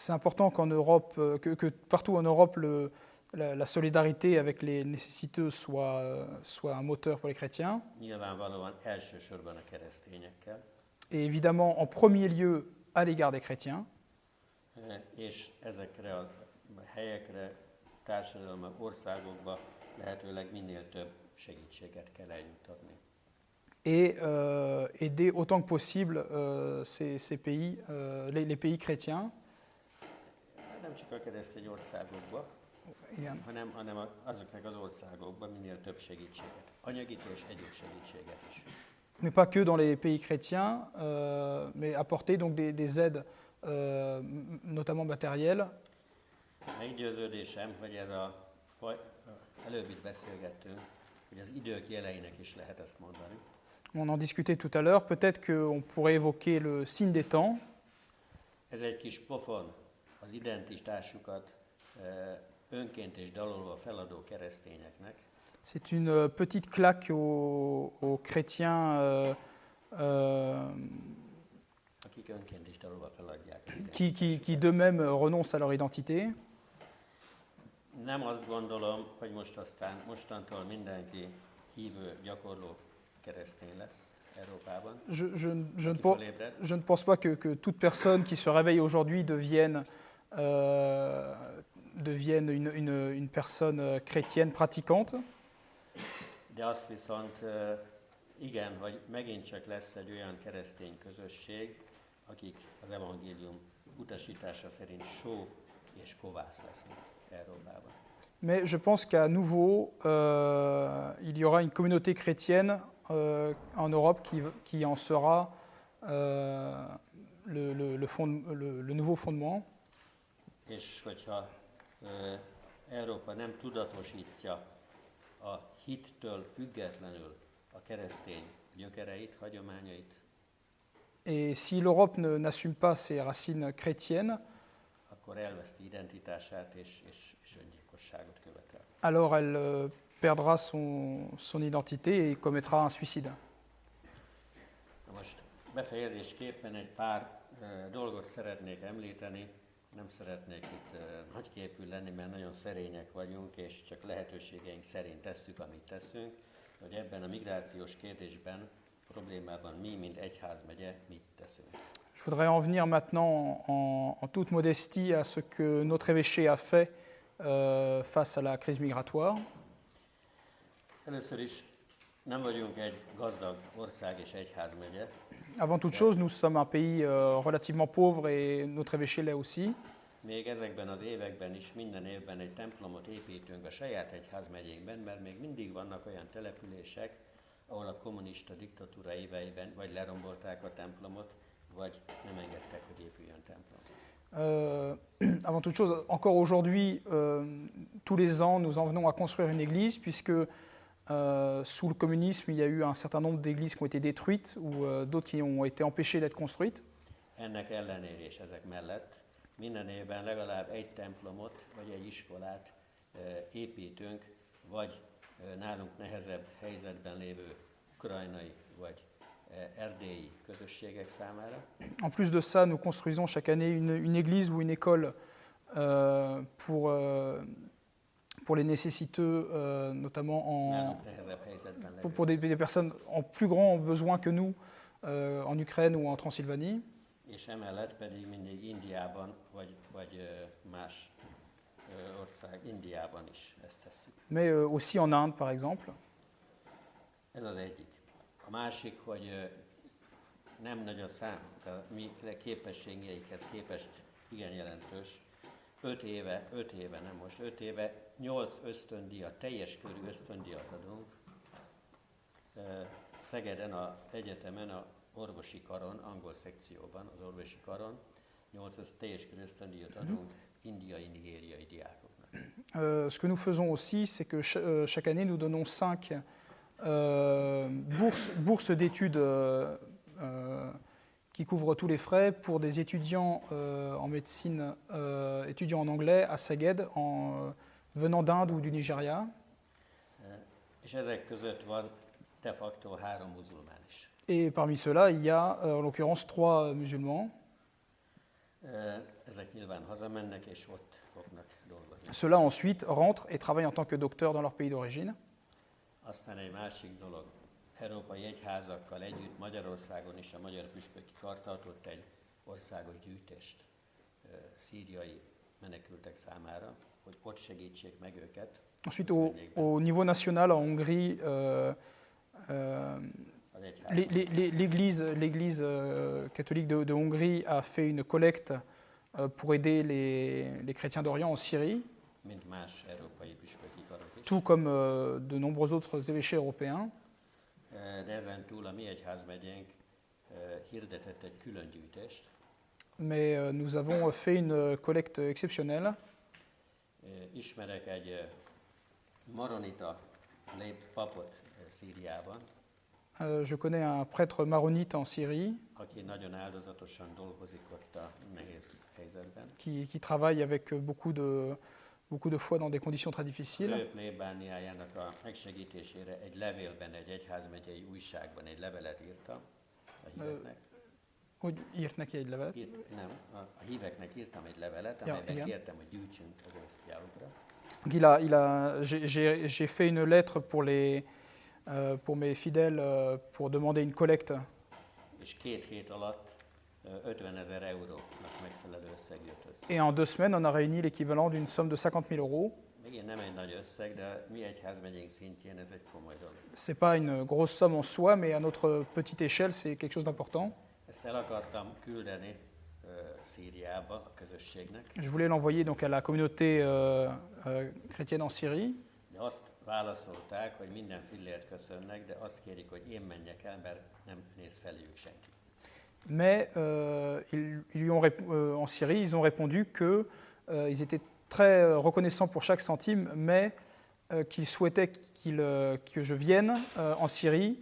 C'est important qu'en Europe, euh, que, que partout en Europe, le- la, la solidarité avec les nécessiteux soit, euh, soit un moteur pour les chrétiens. Et évidemment, en premier lieu, à l'égard des chrétiens. eh, et euh, aider autant que possible euh, ces, ces pays, euh, les, les pays chrétiens. Nem csak a keresztény országokba, Igen. hanem, hanem a- azoknak az országokban minél több segítséget. Anyagit és egyéb segítséget is. Mais pas que dans les pays chrétiens, euh, mais apporter donc des, des aides, euh, notamment matérielles. Meggyőződésem, hogy ez a faj, előbb itt beszélgettünk, hogy az idők jeleinek is lehet ezt mondani. On en discutait tout à l'heure. Peut-être qu'on pourrait évoquer le signe des temps. Ez egy kis pofon az identitásukat önként és dalolva feladó keresztényeknek, C'est une euh, petite claque aux, aux chrétiens euh, euh, qui, qui, qui identitásukat. d'eux-mêmes renoncent à leur identité. Nem azt gondolom, hogy most aztán mostantól mindenki hívő, gyakorló keresztény lesz Európában. Je, je, je, ne, je pense pas que, que toute personne qui se réveille aujourd'hui devienne, euh, devienne une, une- une personne euh, chrétienne pratiquante. De azt viszont igen, hogy megint csak lesz egy olyan keresztény közösség, akik az evangélium utasítása szerint só és kovász lesznek Európában. Mais je pense qu'à nouveau, euh, il y aura une communauté chrétienne euh, en Europe qui, qui en sera euh, le, le- le fond- le- le nouveau fondement. És hogyha Európa nem tudatosítja a hittől függetlenül a keresztény gyökereit, hagyományait, Et si l'Europe n'assume pas ses racines chrétiennes, akkor elveszti identitását és, és, és öngyilkosságot követel. alors elle euh, perdra son, son identité et commettra un suicide. Most befejezésképpen egy pár dolgot szeretnék említeni. Nem szeretnék itt nagyképű lenni, mert nagyon szerények vagyunk, és csak lehetőségeink szerint tesszük, amit teszünk. Hogy ebben a migrációs kérdésben, problémában mi, mint egyházmegye, mit teszünk. Je voudrais en venir maintenant en, en toute modestie à ce que notre évêché a fait euh, face à la crise migratoire. Először is nem vagyunk egy gazdag ország és egyházmegye, Avant toute chose, nous sommes un pays euh, relativement pauvre et notre évêché l'est aussi. Még ezekben az években is minden évben egy templomot építünk a saját egyházmegyénkben, mert még mindig vannak olyan települések, ahol a kommunista diktatúra éveiben vagy lerombolták a templomot, vagy nem engedtek, hogy épüljön templom. Euh, avant toute chose, encore aujourd'hui, euh, tous les ans, nous en venons à construire une église, puisque euh, sous le communisme, il y a eu un certain nombre d'églises qui ont été détruites ou euh, d'autres qui ont été empêchées d'être construites. Ennek ellenére és ezek mellett minden évben legalább egy templomot vagy egy iskolát építünk, vagy nálunk nehezebb helyzetben lévő ukrajnai vagy erdélyi közösségek számára. En plus de ça, nous construisons chaque année une, une église ou une école euh, pour, euh, pour les nécessiteux, euh, notamment en, lévő. pour, pour des, des personnes en plus grand besoin que nous euh, en Ukraine ou en Transylvanie. Mais euh, aussi en Inde par exemple. Ez az egyik. A másik, hogy ö, nem nagy a szám, a mi képességeikhez képest igen jelentős. Öt éve, öt éve, nem most, öt éve nyolc ösztöndíjat, teljes körű ösztöndíjat adunk Ö, Szegeden a egyetemen a orvosi karon, angol szekcióban, az orvosi karon 8 teljes keresztendíjat adunk indiai, nigériai diákoknak. Euh, ce que nous faisons aussi, c'est que euh, chaque année, nous donnons cinq euh, bourses, bourses d'études euh, qui couvrent tous les frais pour des étudiants en médecine, étudiants en anglais à en, euh, venant d'Inde ou du Nigeria. Is. Et parmi ceux-là, il y a euh, en l'occurrence trois euh, musulmans. Ceux-là ensuite rentrent et travaillent en tant que docteurs dans leur pays d'origine. Aztán egy másik dolog, európai egyházakkal együtt Magyarországon is a Magyar Püspöki Kar tartott egy országos gyűjtést ö, szíriai menekültek számára, hogy ott segítsék meg őket. Ensuite, au, au niveau national, en Hongrie, euh, euh, L'Église l'Église, euh, catholique de, de Hongrie a fait une collecte pour aider les, les chrétiens d'Orient en Syrie, tout comme de nombreux autres évêchés européens. Mais nous avons fait une collecte exceptionnelle. Ö, Ismerek egy ö, maronita lép papot ö, Szíriában, Euh, je connais un prêtre maronite en Syrie. Qui, qui travaille avec beaucoup de, beaucoup de foi dans des conditions très difficiles. ő Hogy írt neki egy levelet? Írt, nem, a, a híveknek írtam egy levelet, Ja, amelyben igen. kértem, hogy gyűjtsünk az ő fiáukra. Donc il a, il a, j'ai- fait une lettre pour, les, euh, pour mes fidèles euh, pour demander une collecte És két hét alatt ö, 50 ezer eurónak megfelelő összeg jött össze. Et en deux semaines, on a réuni l'équivalent d'une somme de 50 000 euros. Megint nem egy nagy összeg, de mi egyházmegyénk szintjén ez egy komoly dolog. Ce n'est pas une grosse somme en soi, mais à notre petite échelle, c'est quelque chose d'important. Ezt el akartam küldeni ö, Szíriába a közösségnek, Je voulais l'envoyer donc à la communauté euh, euh, chrétienne en Syrie, de azt válaszolták, hogy minden fillért köszönnek, de azt kérik, hogy én menjek el, mert nem néz feléjük senki. mais euh, ils, ils lui ont rép- euh, en Syrie, ils ont répondu qu'ils ils étaient très euh, reconnaissants pour chaque centime, mais euh, qu'ils souhaitaient euh, que je vienne euh, en Syrie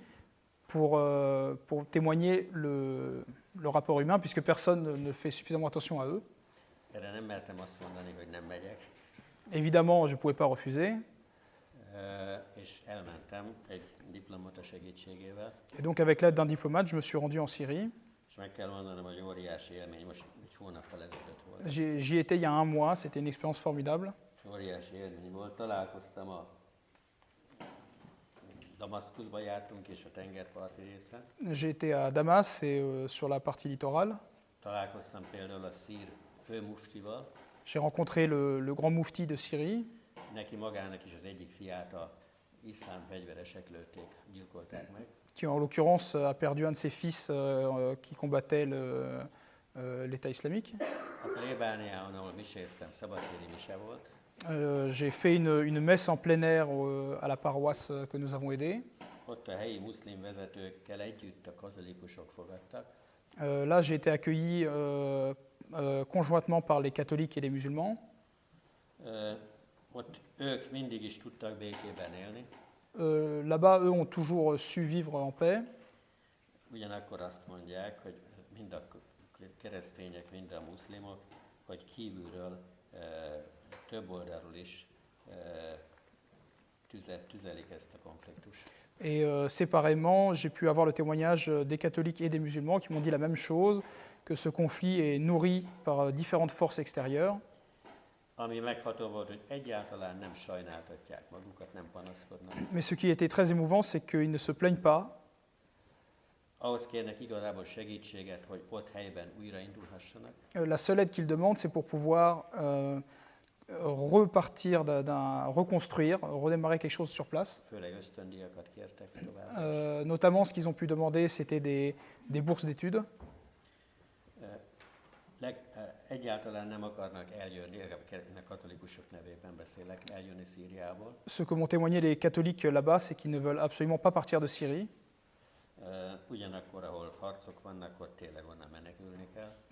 pour, euh, pour témoigner le, le rapport humain, puisque personne ne- fait suffisamment attention à eux. Évidemment, je ne pouvais pas refuser. Segítségével, Et donc, avec l'aide d'un diplomate, je me suis rendu en Syrie. j'y étais il y a un mois, c'était une expérience formidable. És óriási élmény volt. Találkoztam a Damaszkuszba jártunk, és a tengerparti részen. J'ai été à Damas et euh, sur la partie littorale. J'ai rencontré le, le grand moufti de Syrie. qui en l'occurrence a perdu un de ses fils euh, qui combattait euh, l'État islamique. Euh, J'ai fait une, une messe en plein air euh, à la paroisse que nous avons aidée. Euh, là, j'ai été accueilli euh, euh, conjointement par les catholiques et les musulmans. Euh, Là-bas, eux ont toujours su vivre en paix. Több oldalról is. Et euh, séparément, j'ai pu avoir le témoignage euh, des catholiques et des musulmans qui m'ont dit la même chose, que ce conflit est nourri par euh, différentes forces extérieures. Mais ce qui était très émouvant, c'est qu'ils ne se plaignent pas. La seule aide qu'ils demandent, c'est pour pouvoir euh, repartir, d'un- reconstruire, redémarrer quelque chose sur place. Euh, notamment, ce qu'ils ont pu demander, c'était des, des bourses d'études. Eljönni Szíriából. Ce que m'ont témoigné les catholiques là-bas, c'est qu'ils ne veulent absolument pas partir de Syrie.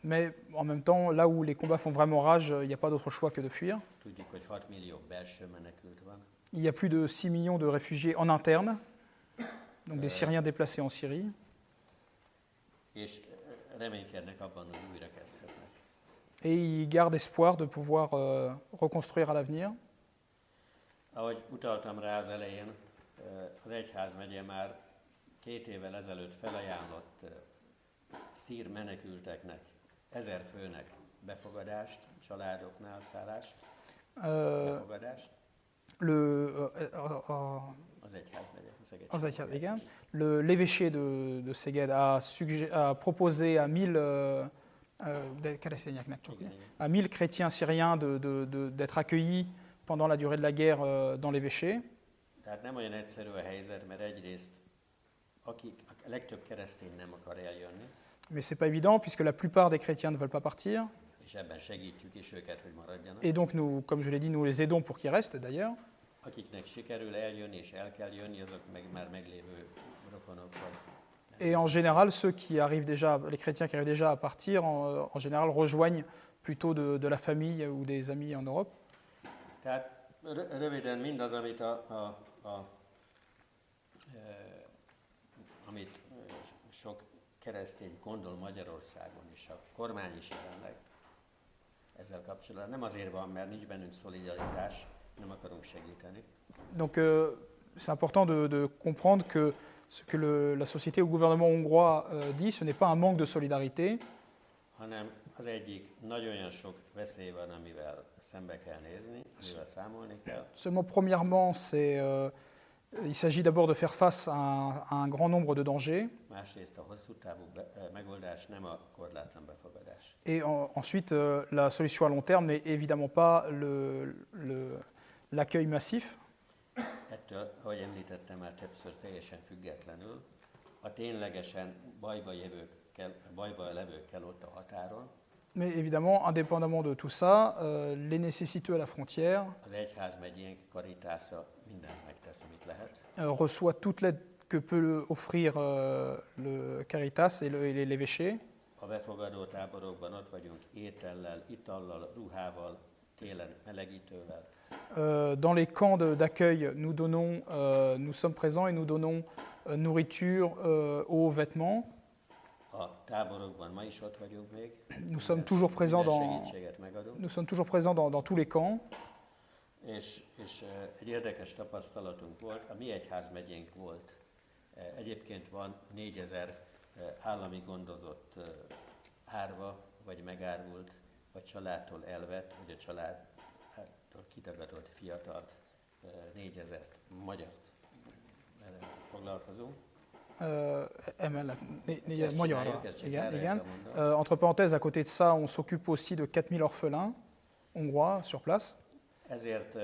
Mais en même temps, là où les combats font vraiment rage, il n'y a pas d'autre choix que de fuir. Tudjuk, hogy 6 millió belső menekült van. Il y a plus de 6 millions de réfugiés en interne, donc des Syriens déplacés en Syrie. Et ils gardent espoir de pouvoir euh, reconstruire à l'avenir. Ahogy utaltam rá az elején, ö, az egyházmegye már két évvel ezelőtt felajánlott ö, szír menekülteknek, ezer főnek befogadást, családoknál szállást, Euh, befogadást, le, az egyházmegye. igen. L'évêché de, de Szeged a, suggé- a proposé à 1000 euh, euh, de keresztényeknek csak, Igen, igen. à 1000 chrétiens syriens de- de- de- d'être accueillis pendant la durée de la guerre euh, dans l'évêché. Tehát nem olyan egyszerű a helyzet, mert egyrészt akik, a legtöbb keresztény nem akar eljönni, Mais c'est pas évident puisque la plupart des chrétiens ne veulent pas partir. és ebben segítjük is őket, hogy maradjanak. Et donc, nous, comme je l'ai dit, nous les aidons pour qu'ils restent d'ailleurs. Akiknek sikerül eljönni és el kell jönni, azok meg már meglévő rokonokhoz. Et en général, ceux qui arrivent déjà, les chrétiens qui arrivent déjà à partir, en, en général, rejoignent plutôt de, de la famille ou des amis en Europe. Tehát rö- röviden mindaz, amit a, a, a e, amit e, sok keresztény gondol Magyarországon, és a kormány is jelenleg ezzel kapcsolatban. Nem azért van, mert nincs bennünk szolidaritás, nem akarunk segíteni, Donc, euh, c'est important de, de comprendre que ce que le- la société ou le gouvernement hongrois euh, dit, ce n'est pas un manque de solidarité, hanem az egyik nagyon sok veszély van, amivel szembe kell nézni, amivel számolni kell. Seulement, premièrement, c'est, euh, il s'agit d'abord de faire face à un, à un grand nombre de dangers, et en- ensuite, euh, la solution à long terme n'est évidemment pas le- le- l'accueil massif. Ettől, ahogy említettem már többször, teljesen függetlenül. A ténylegesen bajba, jövőkkel, bajba levőkkel ott a határon, Mais évidemment, indépendamment de tout ça, euh, les nécessiteux à la frontière euh, reçoit toute l'aide que peut le- offrir euh, le Caritas et le- et l'évêché. Euh, dans les camps de- d'accueil, nous, donnons, nous sommes présents et nous donnons nourriture, eau, vêtements. Nous sommes toujours présents dans, nous sommes toujours présents dans, dans tous les camps. És, és eh, egy érdekes tapasztalatunk volt, a mi egyházmegyénk volt. Eh, Egyébként van 4000 eh, állami gondozott árva, vagy megárult, vagy családtól elvett, vagy a családtól kitagadott fiatalt, eh, 4000 magyart erre foglalkozunk. Euh, emellett, magyarra, igen, igen. Euh, entre parenthèses, à côté de ça, on s'occupe aussi de 4000 orphelins hongrois sur place. Ezért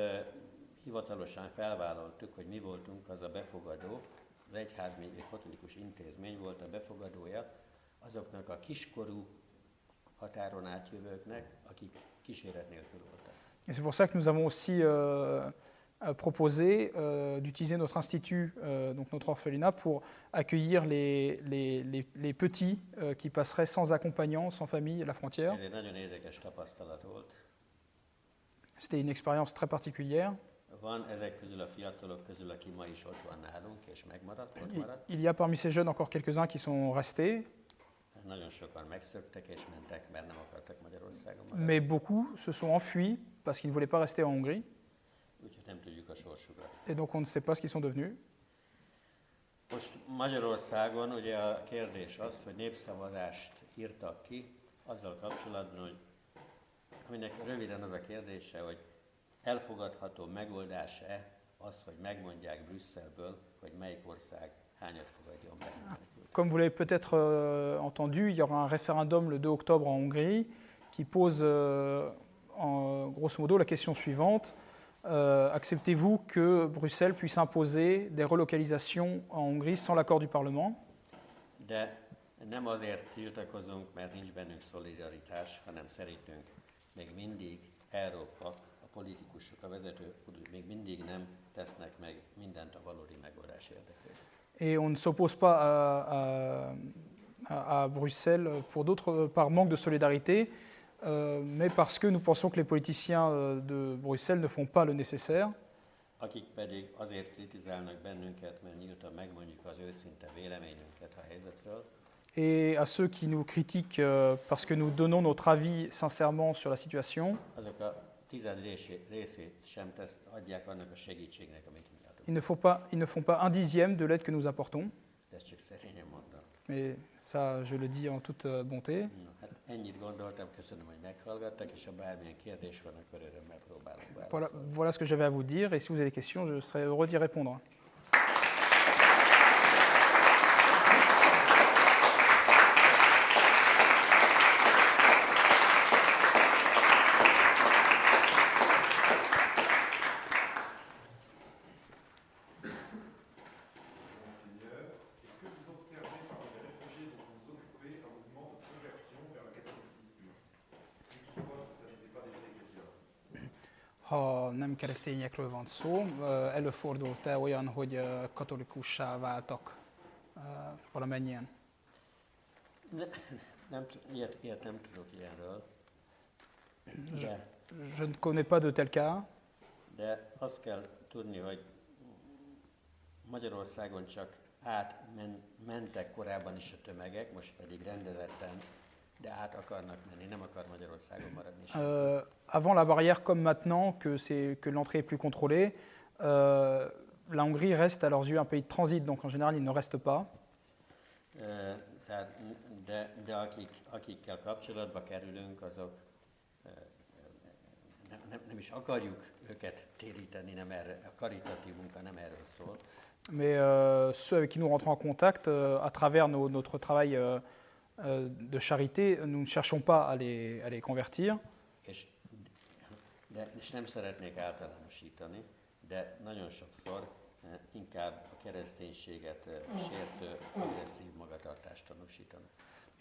hivatalosan felvállaltuk, hogy mi voltunk az a befogadó, az egyházmény, egy katolikus intézmény volt a befogadója azoknak a kiskorú határon átjövőknek, akik kíséret nélkül voltak. Et c'est pour ça que nous avons aussi euh, proposé euh, d'utiliser notre institut, euh, donc notre orphelinat, pour accueillir les, les- les- les petits euh, qui passeraient sans accompagnant, sans famille à la frontière. C'était une expérience très particulière. Il, y a parmi ces jeunes encore quelques-uns qui sont restés, mais beaucoup se sont enfuis parce qu'ils ne voulaient pas rester en Hongrie. Et donc on ne sait pas ce qu'ils sont devenus. Most Magyarországon ugye a kérdés az, hogy népszavazást írtak ki azzal kapcsolatban, hogy aminek röviden az a kérdése, hogy elfogadható megoldás-e az, hogy megmondják Brüsszelből, hogy melyik ország hányat fogadjon be. menekült. Comme vous l'avez peut-être euh, entendu, il y aura un référendum le 2 octobre en Hongrie qui pose euh, en, grosso modo la question suivante. Euh, Acceptez-vous que Bruxelles puisse imposer des relocalisations en Hongrie sans l'accord du Parlement? De Nem azért tiltakozunk, mert nincs bennünk szolidaritás, hanem szerintünk még mindig Európa, a politikusok, a vezetők még mindig nem tesznek meg mindent a valódi megoldás érdekében. Et on ne s'oppose pas à, à- à- à Bruxelles pour d'autres, par manque de solidarité, euh, mais parce que nous pensons que les politiciens euh, de Bruxelles ne font pas le nécessaire. Akik pedig azért kritizálnak bennünket, mert nyíltan megmondjuk az őszinte véleményünket a helyzetről, Et à ceux qui nous critiquent euh, parce que nous donnons notre avis sincèrement sur la situation, azok a tized részé- részét sem tesz, adják annak a segítségnek, amit mi adunk. ils ne font pas, ils ne font pas un dixième de l'aide que nous apportons. De ezt csak szerényen mondom. Mais ça, je le dis en toute euh, bonté. Na, Voilà, voilà ce que j'avais à vous dire. Et si vous avez des questions, je serais heureux d'y répondre. Keresztényekről van szó, előfordult-e olyan, hogy katolikussá váltak valamennyien? Ne, nem, ilyet, ilyet nem tudok ilyenről, de, Je ne connais pas de tel cas, de azt kell tudni, hogy Magyarországon csak átmentek korábban is a tömegek, most pedig rendezetten, de át akarnak menni, nem akar Magyarországon maradni. senki. Euh, avant la barrière comme maintenant, que, c'est- que l'entrée est plus contrôlée, euh, la Hongrie reste à leurs yeux un pays de transit, donc en général ils ne restent pas. Ö, Tehát, de, de akik, akikkel kapcsolatba kerülünk, azok ö, nem, nem, nem is akarjuk őket téríteni, nem erre, a karitatív munka nem erről szól, Mais euh, ceux avec qui nous rentrons en contact, euh, à travers nos- notre travail euh, euh, de charité, nous ne cherchons pas à les, à les convertir.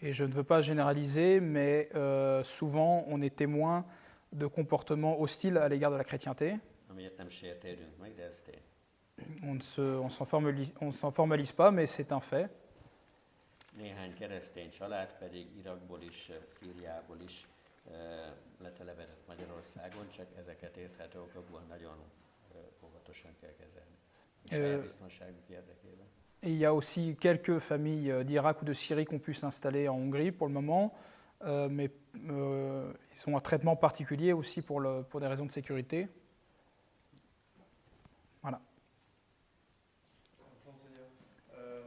Et je ne veux pas généraliser, mais euh, souvent on est témoin de comportements hostiles à l'égard de la chrétienté. On ne formalise, s'en formalise pas, mais c'est un fait. Néhány keresztény család pedig Irakból is, eh, Szíriából is eh, letelepedett Magyarországon, csak ezeket érthető okokból nagyon eh, óvatosan kell kezelni. A Ö, saját biztonságuk érdekében. Et il y a aussi quelques familles euh, d'Irak ou de Syrie qui ont pu s'installer en Hongrie pour le moment, euh, mais euh, ils ont un traitement particulier aussi pour, le- pour des raisons de sécurité. Monseigneur, euh,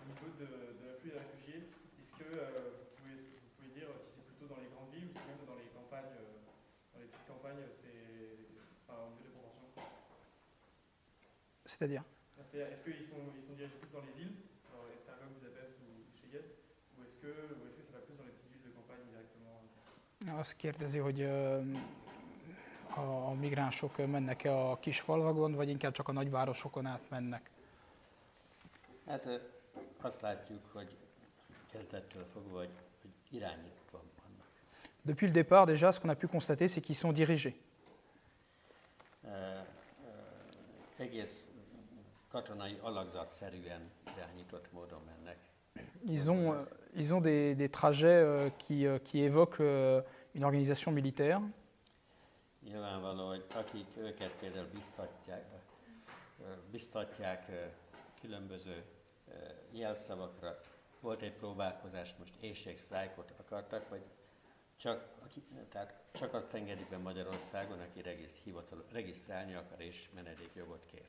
au niveau de, de l'afflux des réfugiés, est-ce que euh, vous, pouvez, vous pouvez dire si c'est plutôt dans les grandes villes ou si même dans les campagnes, euh, dans les petites campagnes, c'est enfin, au niveau des proportions C'est-à-dire C'est-à-dire, Est-ce qu'ils sont, ils sont dirigés plus dans les villes, Esztergom, Budapest ou Szeged, ou est-ce que, ou est-ce que ça va plus dans les petites villes de campagne directement Azt kérdezi, hogy a migránsok mennek-e a kis falvakon, vagy inkább csak a nagyvárosokon át mennek? Hát azt látjuk, hogy kezdettől fogva, hogy, hogy irányítva vannak. Depuis le départ, déjà, ce qu'on a pu constater, c'est qu'ils sont dirigés. Egész katonai alakzatszerűen irányított módon mennek. Ils ont, euh, ils ont des, des trajets euh, qui, euh, qui évoquent une organisation militaire. Nyilvánvaló, hogy akik őket például biztatják, biztatják különböző jelszavakra. Volt egy próbálkozás, most éjségsztrájkot akartak, vagy csak, aki, tehát csak azt engedik be Magyarországon, aki regisz, hivatal, regisztrálni akar és menedékjogot kér.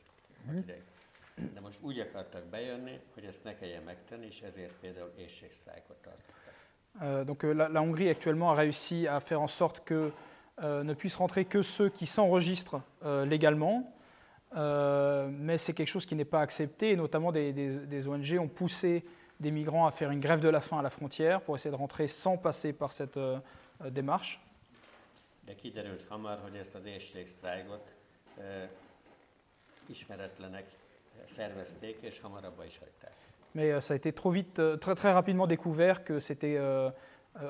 Akire. De most úgy akartak bejönni, hogy ezt ne kelljen megtenni, és ezért például éjségsztrájkot tartottak. Euh, donc euh, la, la Hongrie actuellement a réussi à faire en sorte que euh, ne puissent rentrer que ceux qui s'enregistrent euh, légalement, mais c'est quelque chose qui n'est pas accepté, et notamment des, des- des ONG ont poussé des migrants à faire une grève de la faim à la frontière pour essayer de rentrer sans passer par cette démarche. De kiderült hamar, hogy ezt az éjségsztrájkot ismeretlenek szervezték, és hamar abba is hagyták. Mais ça a été trop vite, très, très rapidement découvert que c'était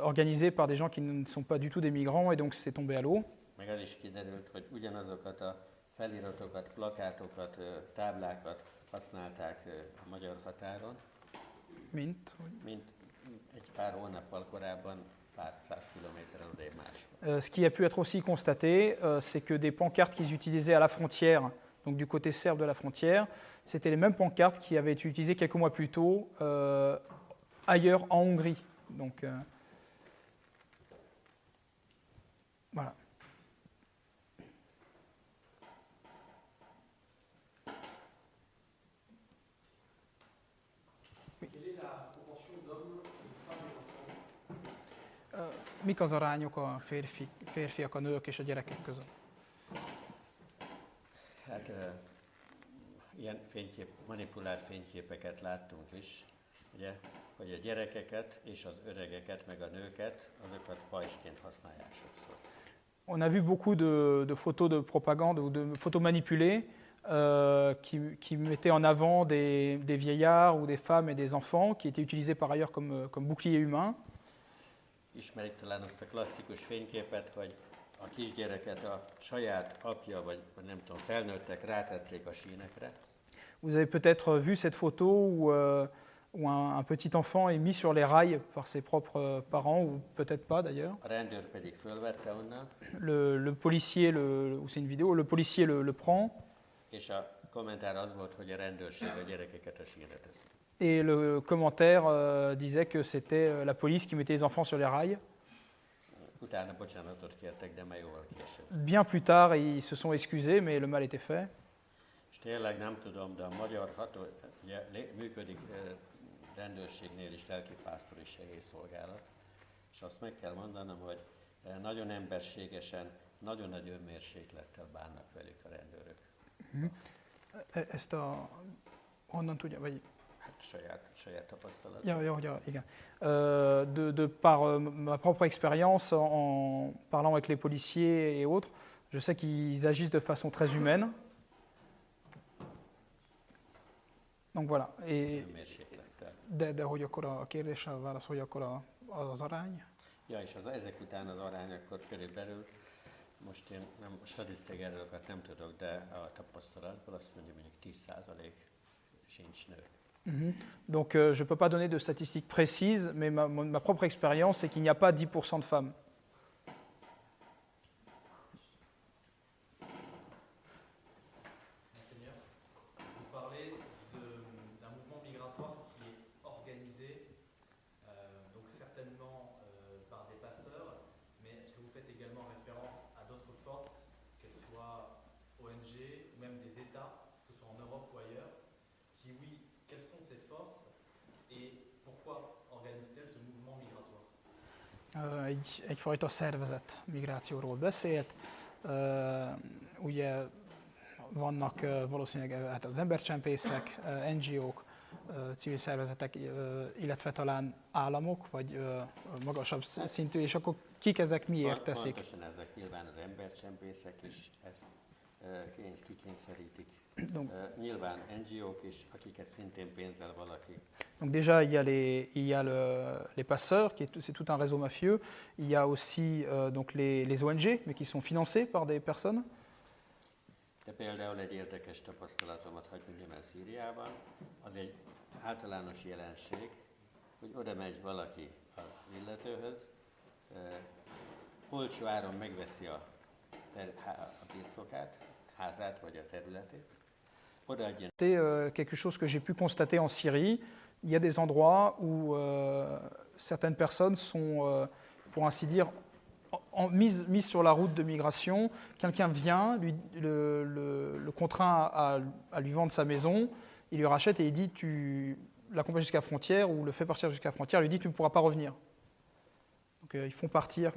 organisé par des gens qui ne sont pas du tout des migrants et donc c'est tombé à l'eau. Meg el is kiderült, hogy ugyanazokat a feliratokat, plakátokat, táblákat használták a magyar határon, Mint, mint egy pár hónappal korábban pár száz kilométeren odébb máshol. Euh, ce qui a pu être aussi constaté, euh, c'est que des pancartes qu'ils utilisaient à la frontière, donc du côté serbe de la frontière, c'était les mêmes pancartes qui avaient été utilisées quelques mois plus tôt euh, ailleurs en Hongrie. Donc euh, voilà. Mik az arányok a férfi, férfiak, a nők és a gyerekek között? Hát ö, ilyen fénykép, manipulált fényképeket láttunk is, ugye, hogy a gyerekeket és az öregeket, meg a nőket, azokat pajsként használják sokszor. On a vu beaucoup de, de photos de propagande ou de photos manipulées euh, qui, qui mettaient en avant des, des vieillards ou des femmes et des enfants qui étaient utilisés par ailleurs comme, euh, comme boucliers humains. Ismerik talán azt a klasszikus fényképet, hogy a kisgyereket a saját apja, vagy vagy nem tudom, felnőttek rátették a sínekre, Vous avez peut-être vu cette photo où, euh, où un, un petit enfant est mis sur les rails par ses propres euh, parents, ou peut-être pas d'ailleurs. Le, le policier, le, ou c'est une vidéo, le policier le, le prend et le commentaire euh, disait que c'était la police qui mettait les enfants sur les rails. Bien plus tard, ils se sont excusés, mais le mal était fait. És rendőrségnél is lelkipásztori segélyszolgálat, és azt meg kell mondanom, hogy nagyon emberségesen, nagyon nagy önmérséklettel bánnak velük a rendőrök. E- Ezt a... Honnan tudja? Vagy... Saját, saját tapasztalat. Ja, ja, ja, igen. De, de par euh, ma propre expérience, en, parlant avec les policiers et autres, je sais qu'ils agissent de façon très humaine. Donc voilà. Et de, de hogy akkor a kérdésre válasz, hogy akkor a, az arány? Ja, és az, ezek után az arány akkor körülbelül, most én nem, statisztikai adatokat nem tudok, de a tapasztalatból azt mondja, mondjuk 10% sincs nő. Donc euh, je ne peux pas donner de statistiques précises, mais ma, ma propre expérience, c'est qu'il n'y a pas 10% de femmes. Egy, egyfajta szervezet migrációról beszélt. Ugye vannak valószínűleg hát az embercsempészek, NGO-k, civil szervezetek, illetve talán államok, vagy magasabb sz- szintű, és akkor kik ezek miért teszik? Pontosan ezek nyilván az embercsempészek is ezt kikényszerítik. Donc, Ö, Nyilván NGO-k is, akiket szintén pénzzel valaki Donc déjà, il y a les, il y a le- les passeurs, qui est, tout- c'est tout un réseau mafieux. Il y a aussi euh, donc les, les ONG, mais qui sont financés par des personnes. De például egy érdekes tapasztalatomat hagy mondjam el Szíriában, az egy általános jelenség, hogy oda megy valaki az illetőhöz, ö, olcsó áron megveszi a, ter, há- a birtokát, házát vagy a területét, C'est euh, quelque chose que j'ai pu constater en Syrie. Il y a des endroits où euh, certaines personnes sont, euh, pour ainsi dire, mises, sur la route de migration. Quelqu'un vient, le, contraint à, lui vendre sa maison, il lui rachète et il dit tu l'accompagnes jusqu'à la frontière ou le fait partir jusqu'à la frontière, lui dit tu ne pourras pas revenir. Donc ils font partir.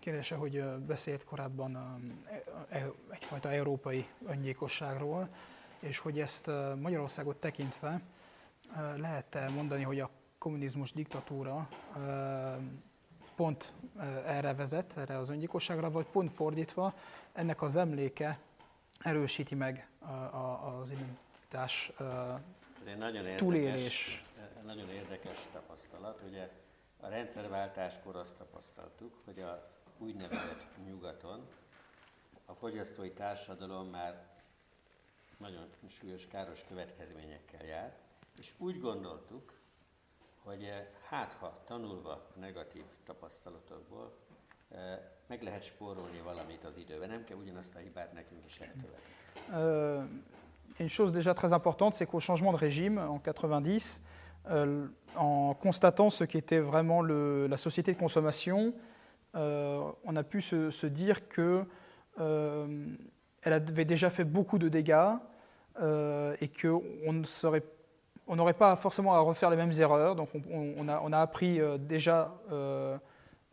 Kérdése, hogy beszélt korábban e- e- egyfajta európai öngyilkosságról, és hogy ezt Magyarországot tekintve lehet-e mondani, hogy a kommunizmus diktatúra pont erre vezet, erre az öngyilkosságra, vagy pont fordítva, ennek az emléke erősíti meg az identitás nagyon érdekes, túlélés. nagyon érdekes tapasztalat. Ugye a rendszerváltáskor azt tapasztaltuk, hogy a úgynevezett nyugaton a fogyasztói társadalom már nagyon súlyos, káros következményekkel jár, és úgy gondoltuk, hogy eh, hát ha tanulva negatív tapasztalatokból, eh, meg lehet spórolni valamit az időben, nem kell ugyanazt a hibát nekünk is elkövetni. Euh, une chose déjà très importante, c'est qu'au changement de régime en 90, euh, en constatant ce qu'était vraiment le- la société de consommation, on a pu se, se dire que euh, elle avait déjà fait beaucoup de dégâts euh, et qu'on ne serait on n'aurait pas forcément à refaire les mêmes erreurs. Donc on, a, on a appris euh, déjà euh,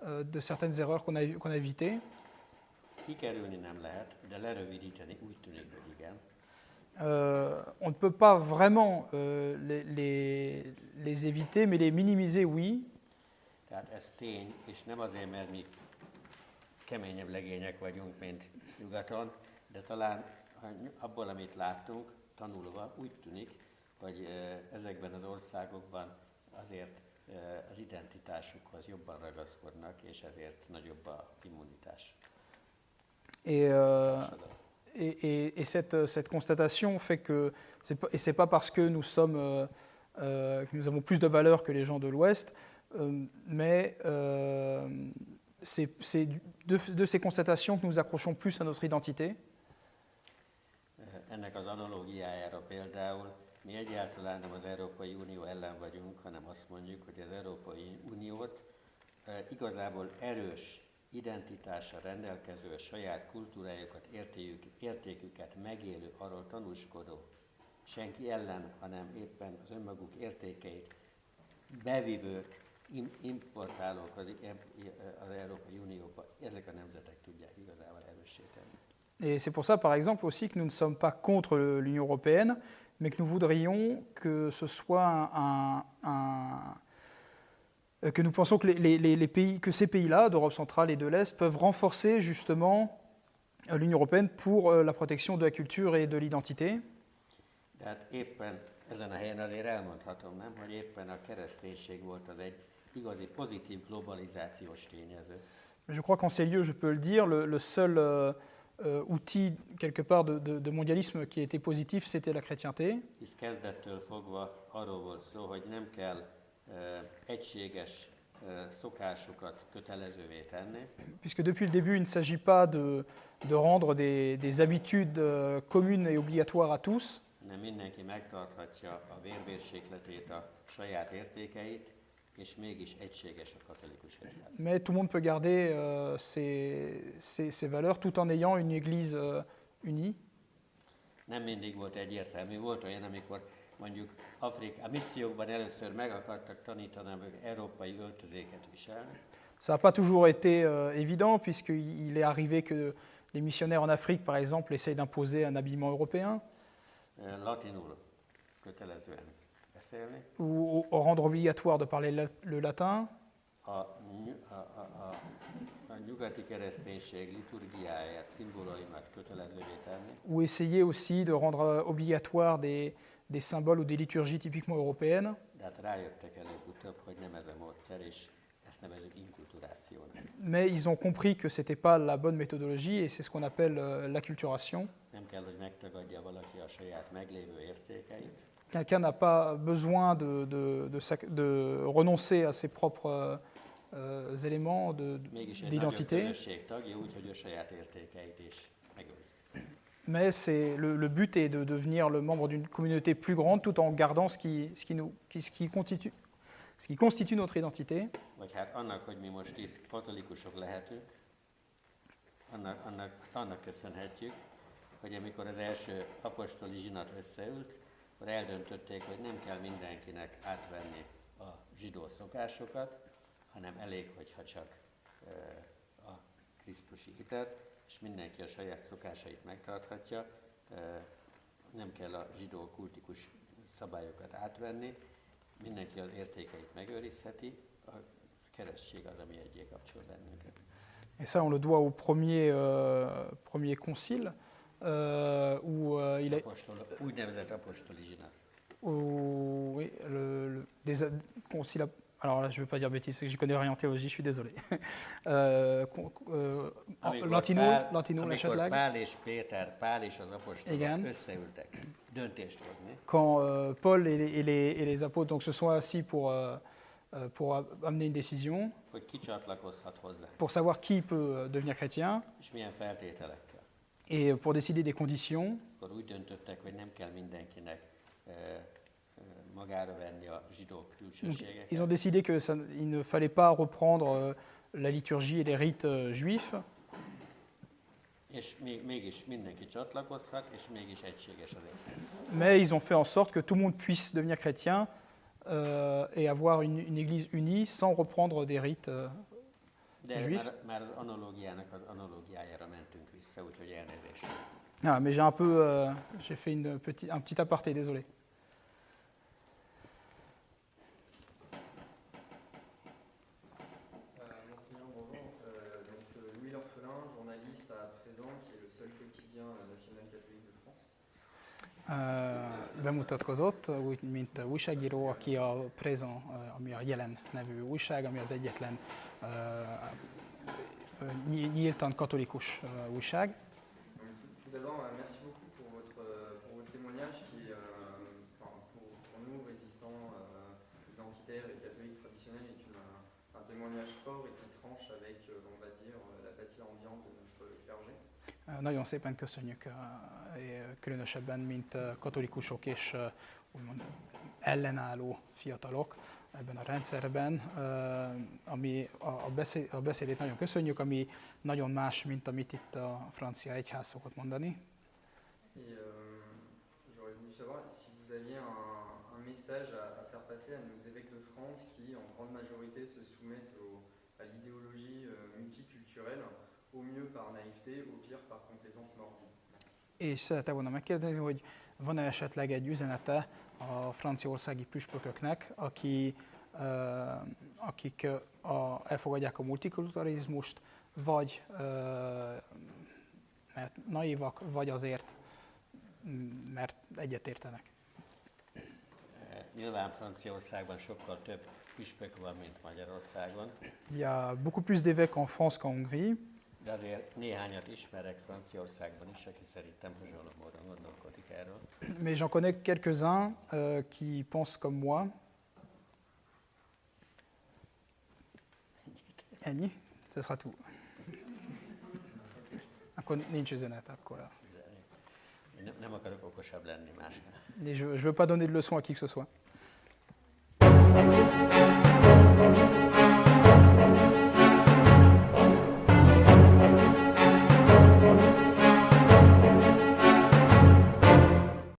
euh, de certaines erreurs qu'on a, qu'on a évitées. Euh, on ne peut pas vraiment euh, les, les- les éviter, mais les minimiser, oui. Tehát ez tény, és nem azért, mert mi keményebb legények vagyunk, mint nyugaton, de talán abból, amit láttunk, tanulva úgy tűnik, hogy ezekben az országokban azért az identitásukhoz jobban ragaszkodnak, és ezért nagyobb a immunitás. Et, euh, et, et- et cette, cette constatation fait que, et c'est pas parce que nous sommes, euh, euh, que nous avons plus de valeur que les gens de l'Ouest, euh, mais euh, c'est de, de ces constatations que nous accrochons plus à notre identité. Eh, Ennek az analógiájára például mi egyáltalán nem az Európai Unió ellen vagyunk, hanem azt mondjuk, hogy az Európai Uniót igazából erős identitással rendelkező, a saját kultúrájukat, értékük, értéküket megélő, arról tanúskodó, senki ellen, hanem éppen az önmaguk értékeit bevivők, im- importálók az, i- az Európai Unióba, ezek a nemzetek tudják igazából erősíteni. Et c'est pour ça, par exemple, aussi que nous ne sommes pas contre l'Union européenne, mais que nous voudrions que ce soit un, un- que nous pensons que, les, les- les- les pays, que ces pays-là, d'Europe centrale et de l'Est, peuvent renforcer justement euh, l'Union européenne pour euh, la protection de la culture et de l'identité. Ezen a helyen azért elmondhatom, nem, hogy éppen a kereszténység volt az egy igazi pozitív globalizációs tényező. Mais Je crois qu'en ces lieux, je peux le dire, le, le seul euh, euh, outil quelque part de, de- de mondialisme qui était positif, c'était la chrétienté. Hisz kezdettől fogva arról volt szó, hogy nem kell e, egységes e, szokásokat kötelezővé tenni, Puisque depuis le début, il ne s'agit pas de, de rendre des, des habitudes euh, communes et obligatoires à tous, hanem mindenki megtarthatja a a saját értékeit, mais tout le monde peut garder euh, ses, ses- ses valeurs tout en ayant une église euh, unie. Nem mindig volt egyértelmű, volt olyan, amikor mondjuk Afrika, a missziókban először meg akartak tanítani, hogy európai öltözéket viselni, Ça n'a pas toujours été euh, évident, puisqu'il est arrivé que les missionnaires en Afrique, par exemple, essayent d'imposer un habillement européen, latinul kötelezően. Ou, ou rendre obligatoire de parler le latin, ou essayer aussi de rendre obligatoire des, des symboles ou des liturgies typiquement européennes. Mais ils ont compris que ce n'était pas la bonne méthodologie et c'est ce qu'on appelle euh, l'acculturation. Quelqu'un n'a pas besoin de, de- de sac- de renoncer à ses propres euh, éléments d'identité, mais le, le but est de devenir le membre d'une communauté plus grande tout en gardant ce qui, ce qui, nous, ce qui constitue, ce qui constitue notre identité. Vagy hát annak, hogy mi most itt katolikusok lehetünk, annak, annak, azt annak köszönhetjük, hogy amikor az első apostoli zsinat összeült, akkor eldöntötték, hogy nem kell mindenkinek átvenni a zsidó szokásokat, hanem elég, hogyha csak a Krisztusi hitet, és mindenki a saját szokásait megtarthatja, nem kell a zsidó kultikus szabályokat átvenni, mindenki az értékeit megőrizheti, a keresztség az, ami egyé kapcsol bennünket. Et ça, on le doit au premier, euh, premier concile, euh, où euh, il a, où, oui, le, le- des a- concile ap- alors là, je ne veux pas dire bêtises, parce que je connais rien en théologie, je suis désolé. Euh, con- Amikor Latino, Pál, Latino amikor esetleg. Pál és Péter, Pál és az apostolok Igen. összeültek döntést hozni, Quand euh, Paul et les, et les- et les apôtres donc, se sont assis pour, euh, pour amener une décision, hogy ki csatlakozhat hozzá, pour savoir qui peut devenir chrétien, és milyen feltételekkel. Et pour décider des conditions, Akkor úgy döntöttek, hogy nem kell mindenkinek ö, ö, magára venni a zsidó Donc, külsőségeket, ils ont décidé qu'il ne fallait pas reprendre euh, la liturgie et les rites euh, juifs, és még, mégis mindenki csatlakozhat, és mégis egységes az egyház. mais ils ont fait en sorte que tout le monde puisse devenir chrétien euh, et avoir une, une église unie sans reprendre des rites. euh. De Juif? már, már az analógiának az analógiájára mentünk vissza, úgyhogy elnézést. Voilà, mais j'ai un peu, euh, j'ai fait une petite, un petit aparté, désolé. Euh. Euh, euh, Louis L'Orphelin, journaliste à présent, qui est le seul quotidien euh, national catholique de France. Uh, bemutatkozott úgy, mint újságíró, aki a Présent, ami a Jelen nevű újság, ami az egyetlen nyíltan katolikus újság. Merci beaucoup pour votre, euh, pour votre témoignage qui, euh, enfin, pour, pour nous, résistants euh, identitaires et catholiques traditionnels, est une, un témoignage fort et qui tranche avec, euh, on va dire, euh, l'apathie ambiante de notre clergé. Uh, Nagyon szépen köszönjük, különösebben, mint katolikusok és úgymond ellenálló fiatalok ebben a rendszerben, ami a, beszéd, a beszédét nagyon köszönjük, ami nagyon más, mint amit itt a francia egyház szokott mondani. Et euh, j'aurais voulu savoir si vous aviez un, un message à, à faire passer à nos évêques de France qui, en grande majorité, se soumettent au- à l'idéologie euh, multiculturelle, au mieux par naïveté, au pire par complaisance morbide. És szeretem volna megkérdezni, hogy van-e esetleg egy üzenete a franciaországi püspököknek, aki, akik a, elfogadják a multikulturalizmust, vagy mert naívak, vagy azért, mert egyetértenek. Eh, Nyilván Franciaországban sokkal több püspök van, mint Magyarországon, Il y a beaucoup plus d'évêques en France qu'en Hongrie, de azért néhányat ismerek Franciaországban is, aki szerintem hasonló módon gondolkodik erről. mais j'en connais quelques-uns euh, qui pensent comme moi. Ennyi? Ce sera tout. Akkor nincs üzenet, akkor. a- Én nem, nem akarok okosabb lenni másnál. Et je ne veux pas donner de leçons à qui que ce soit.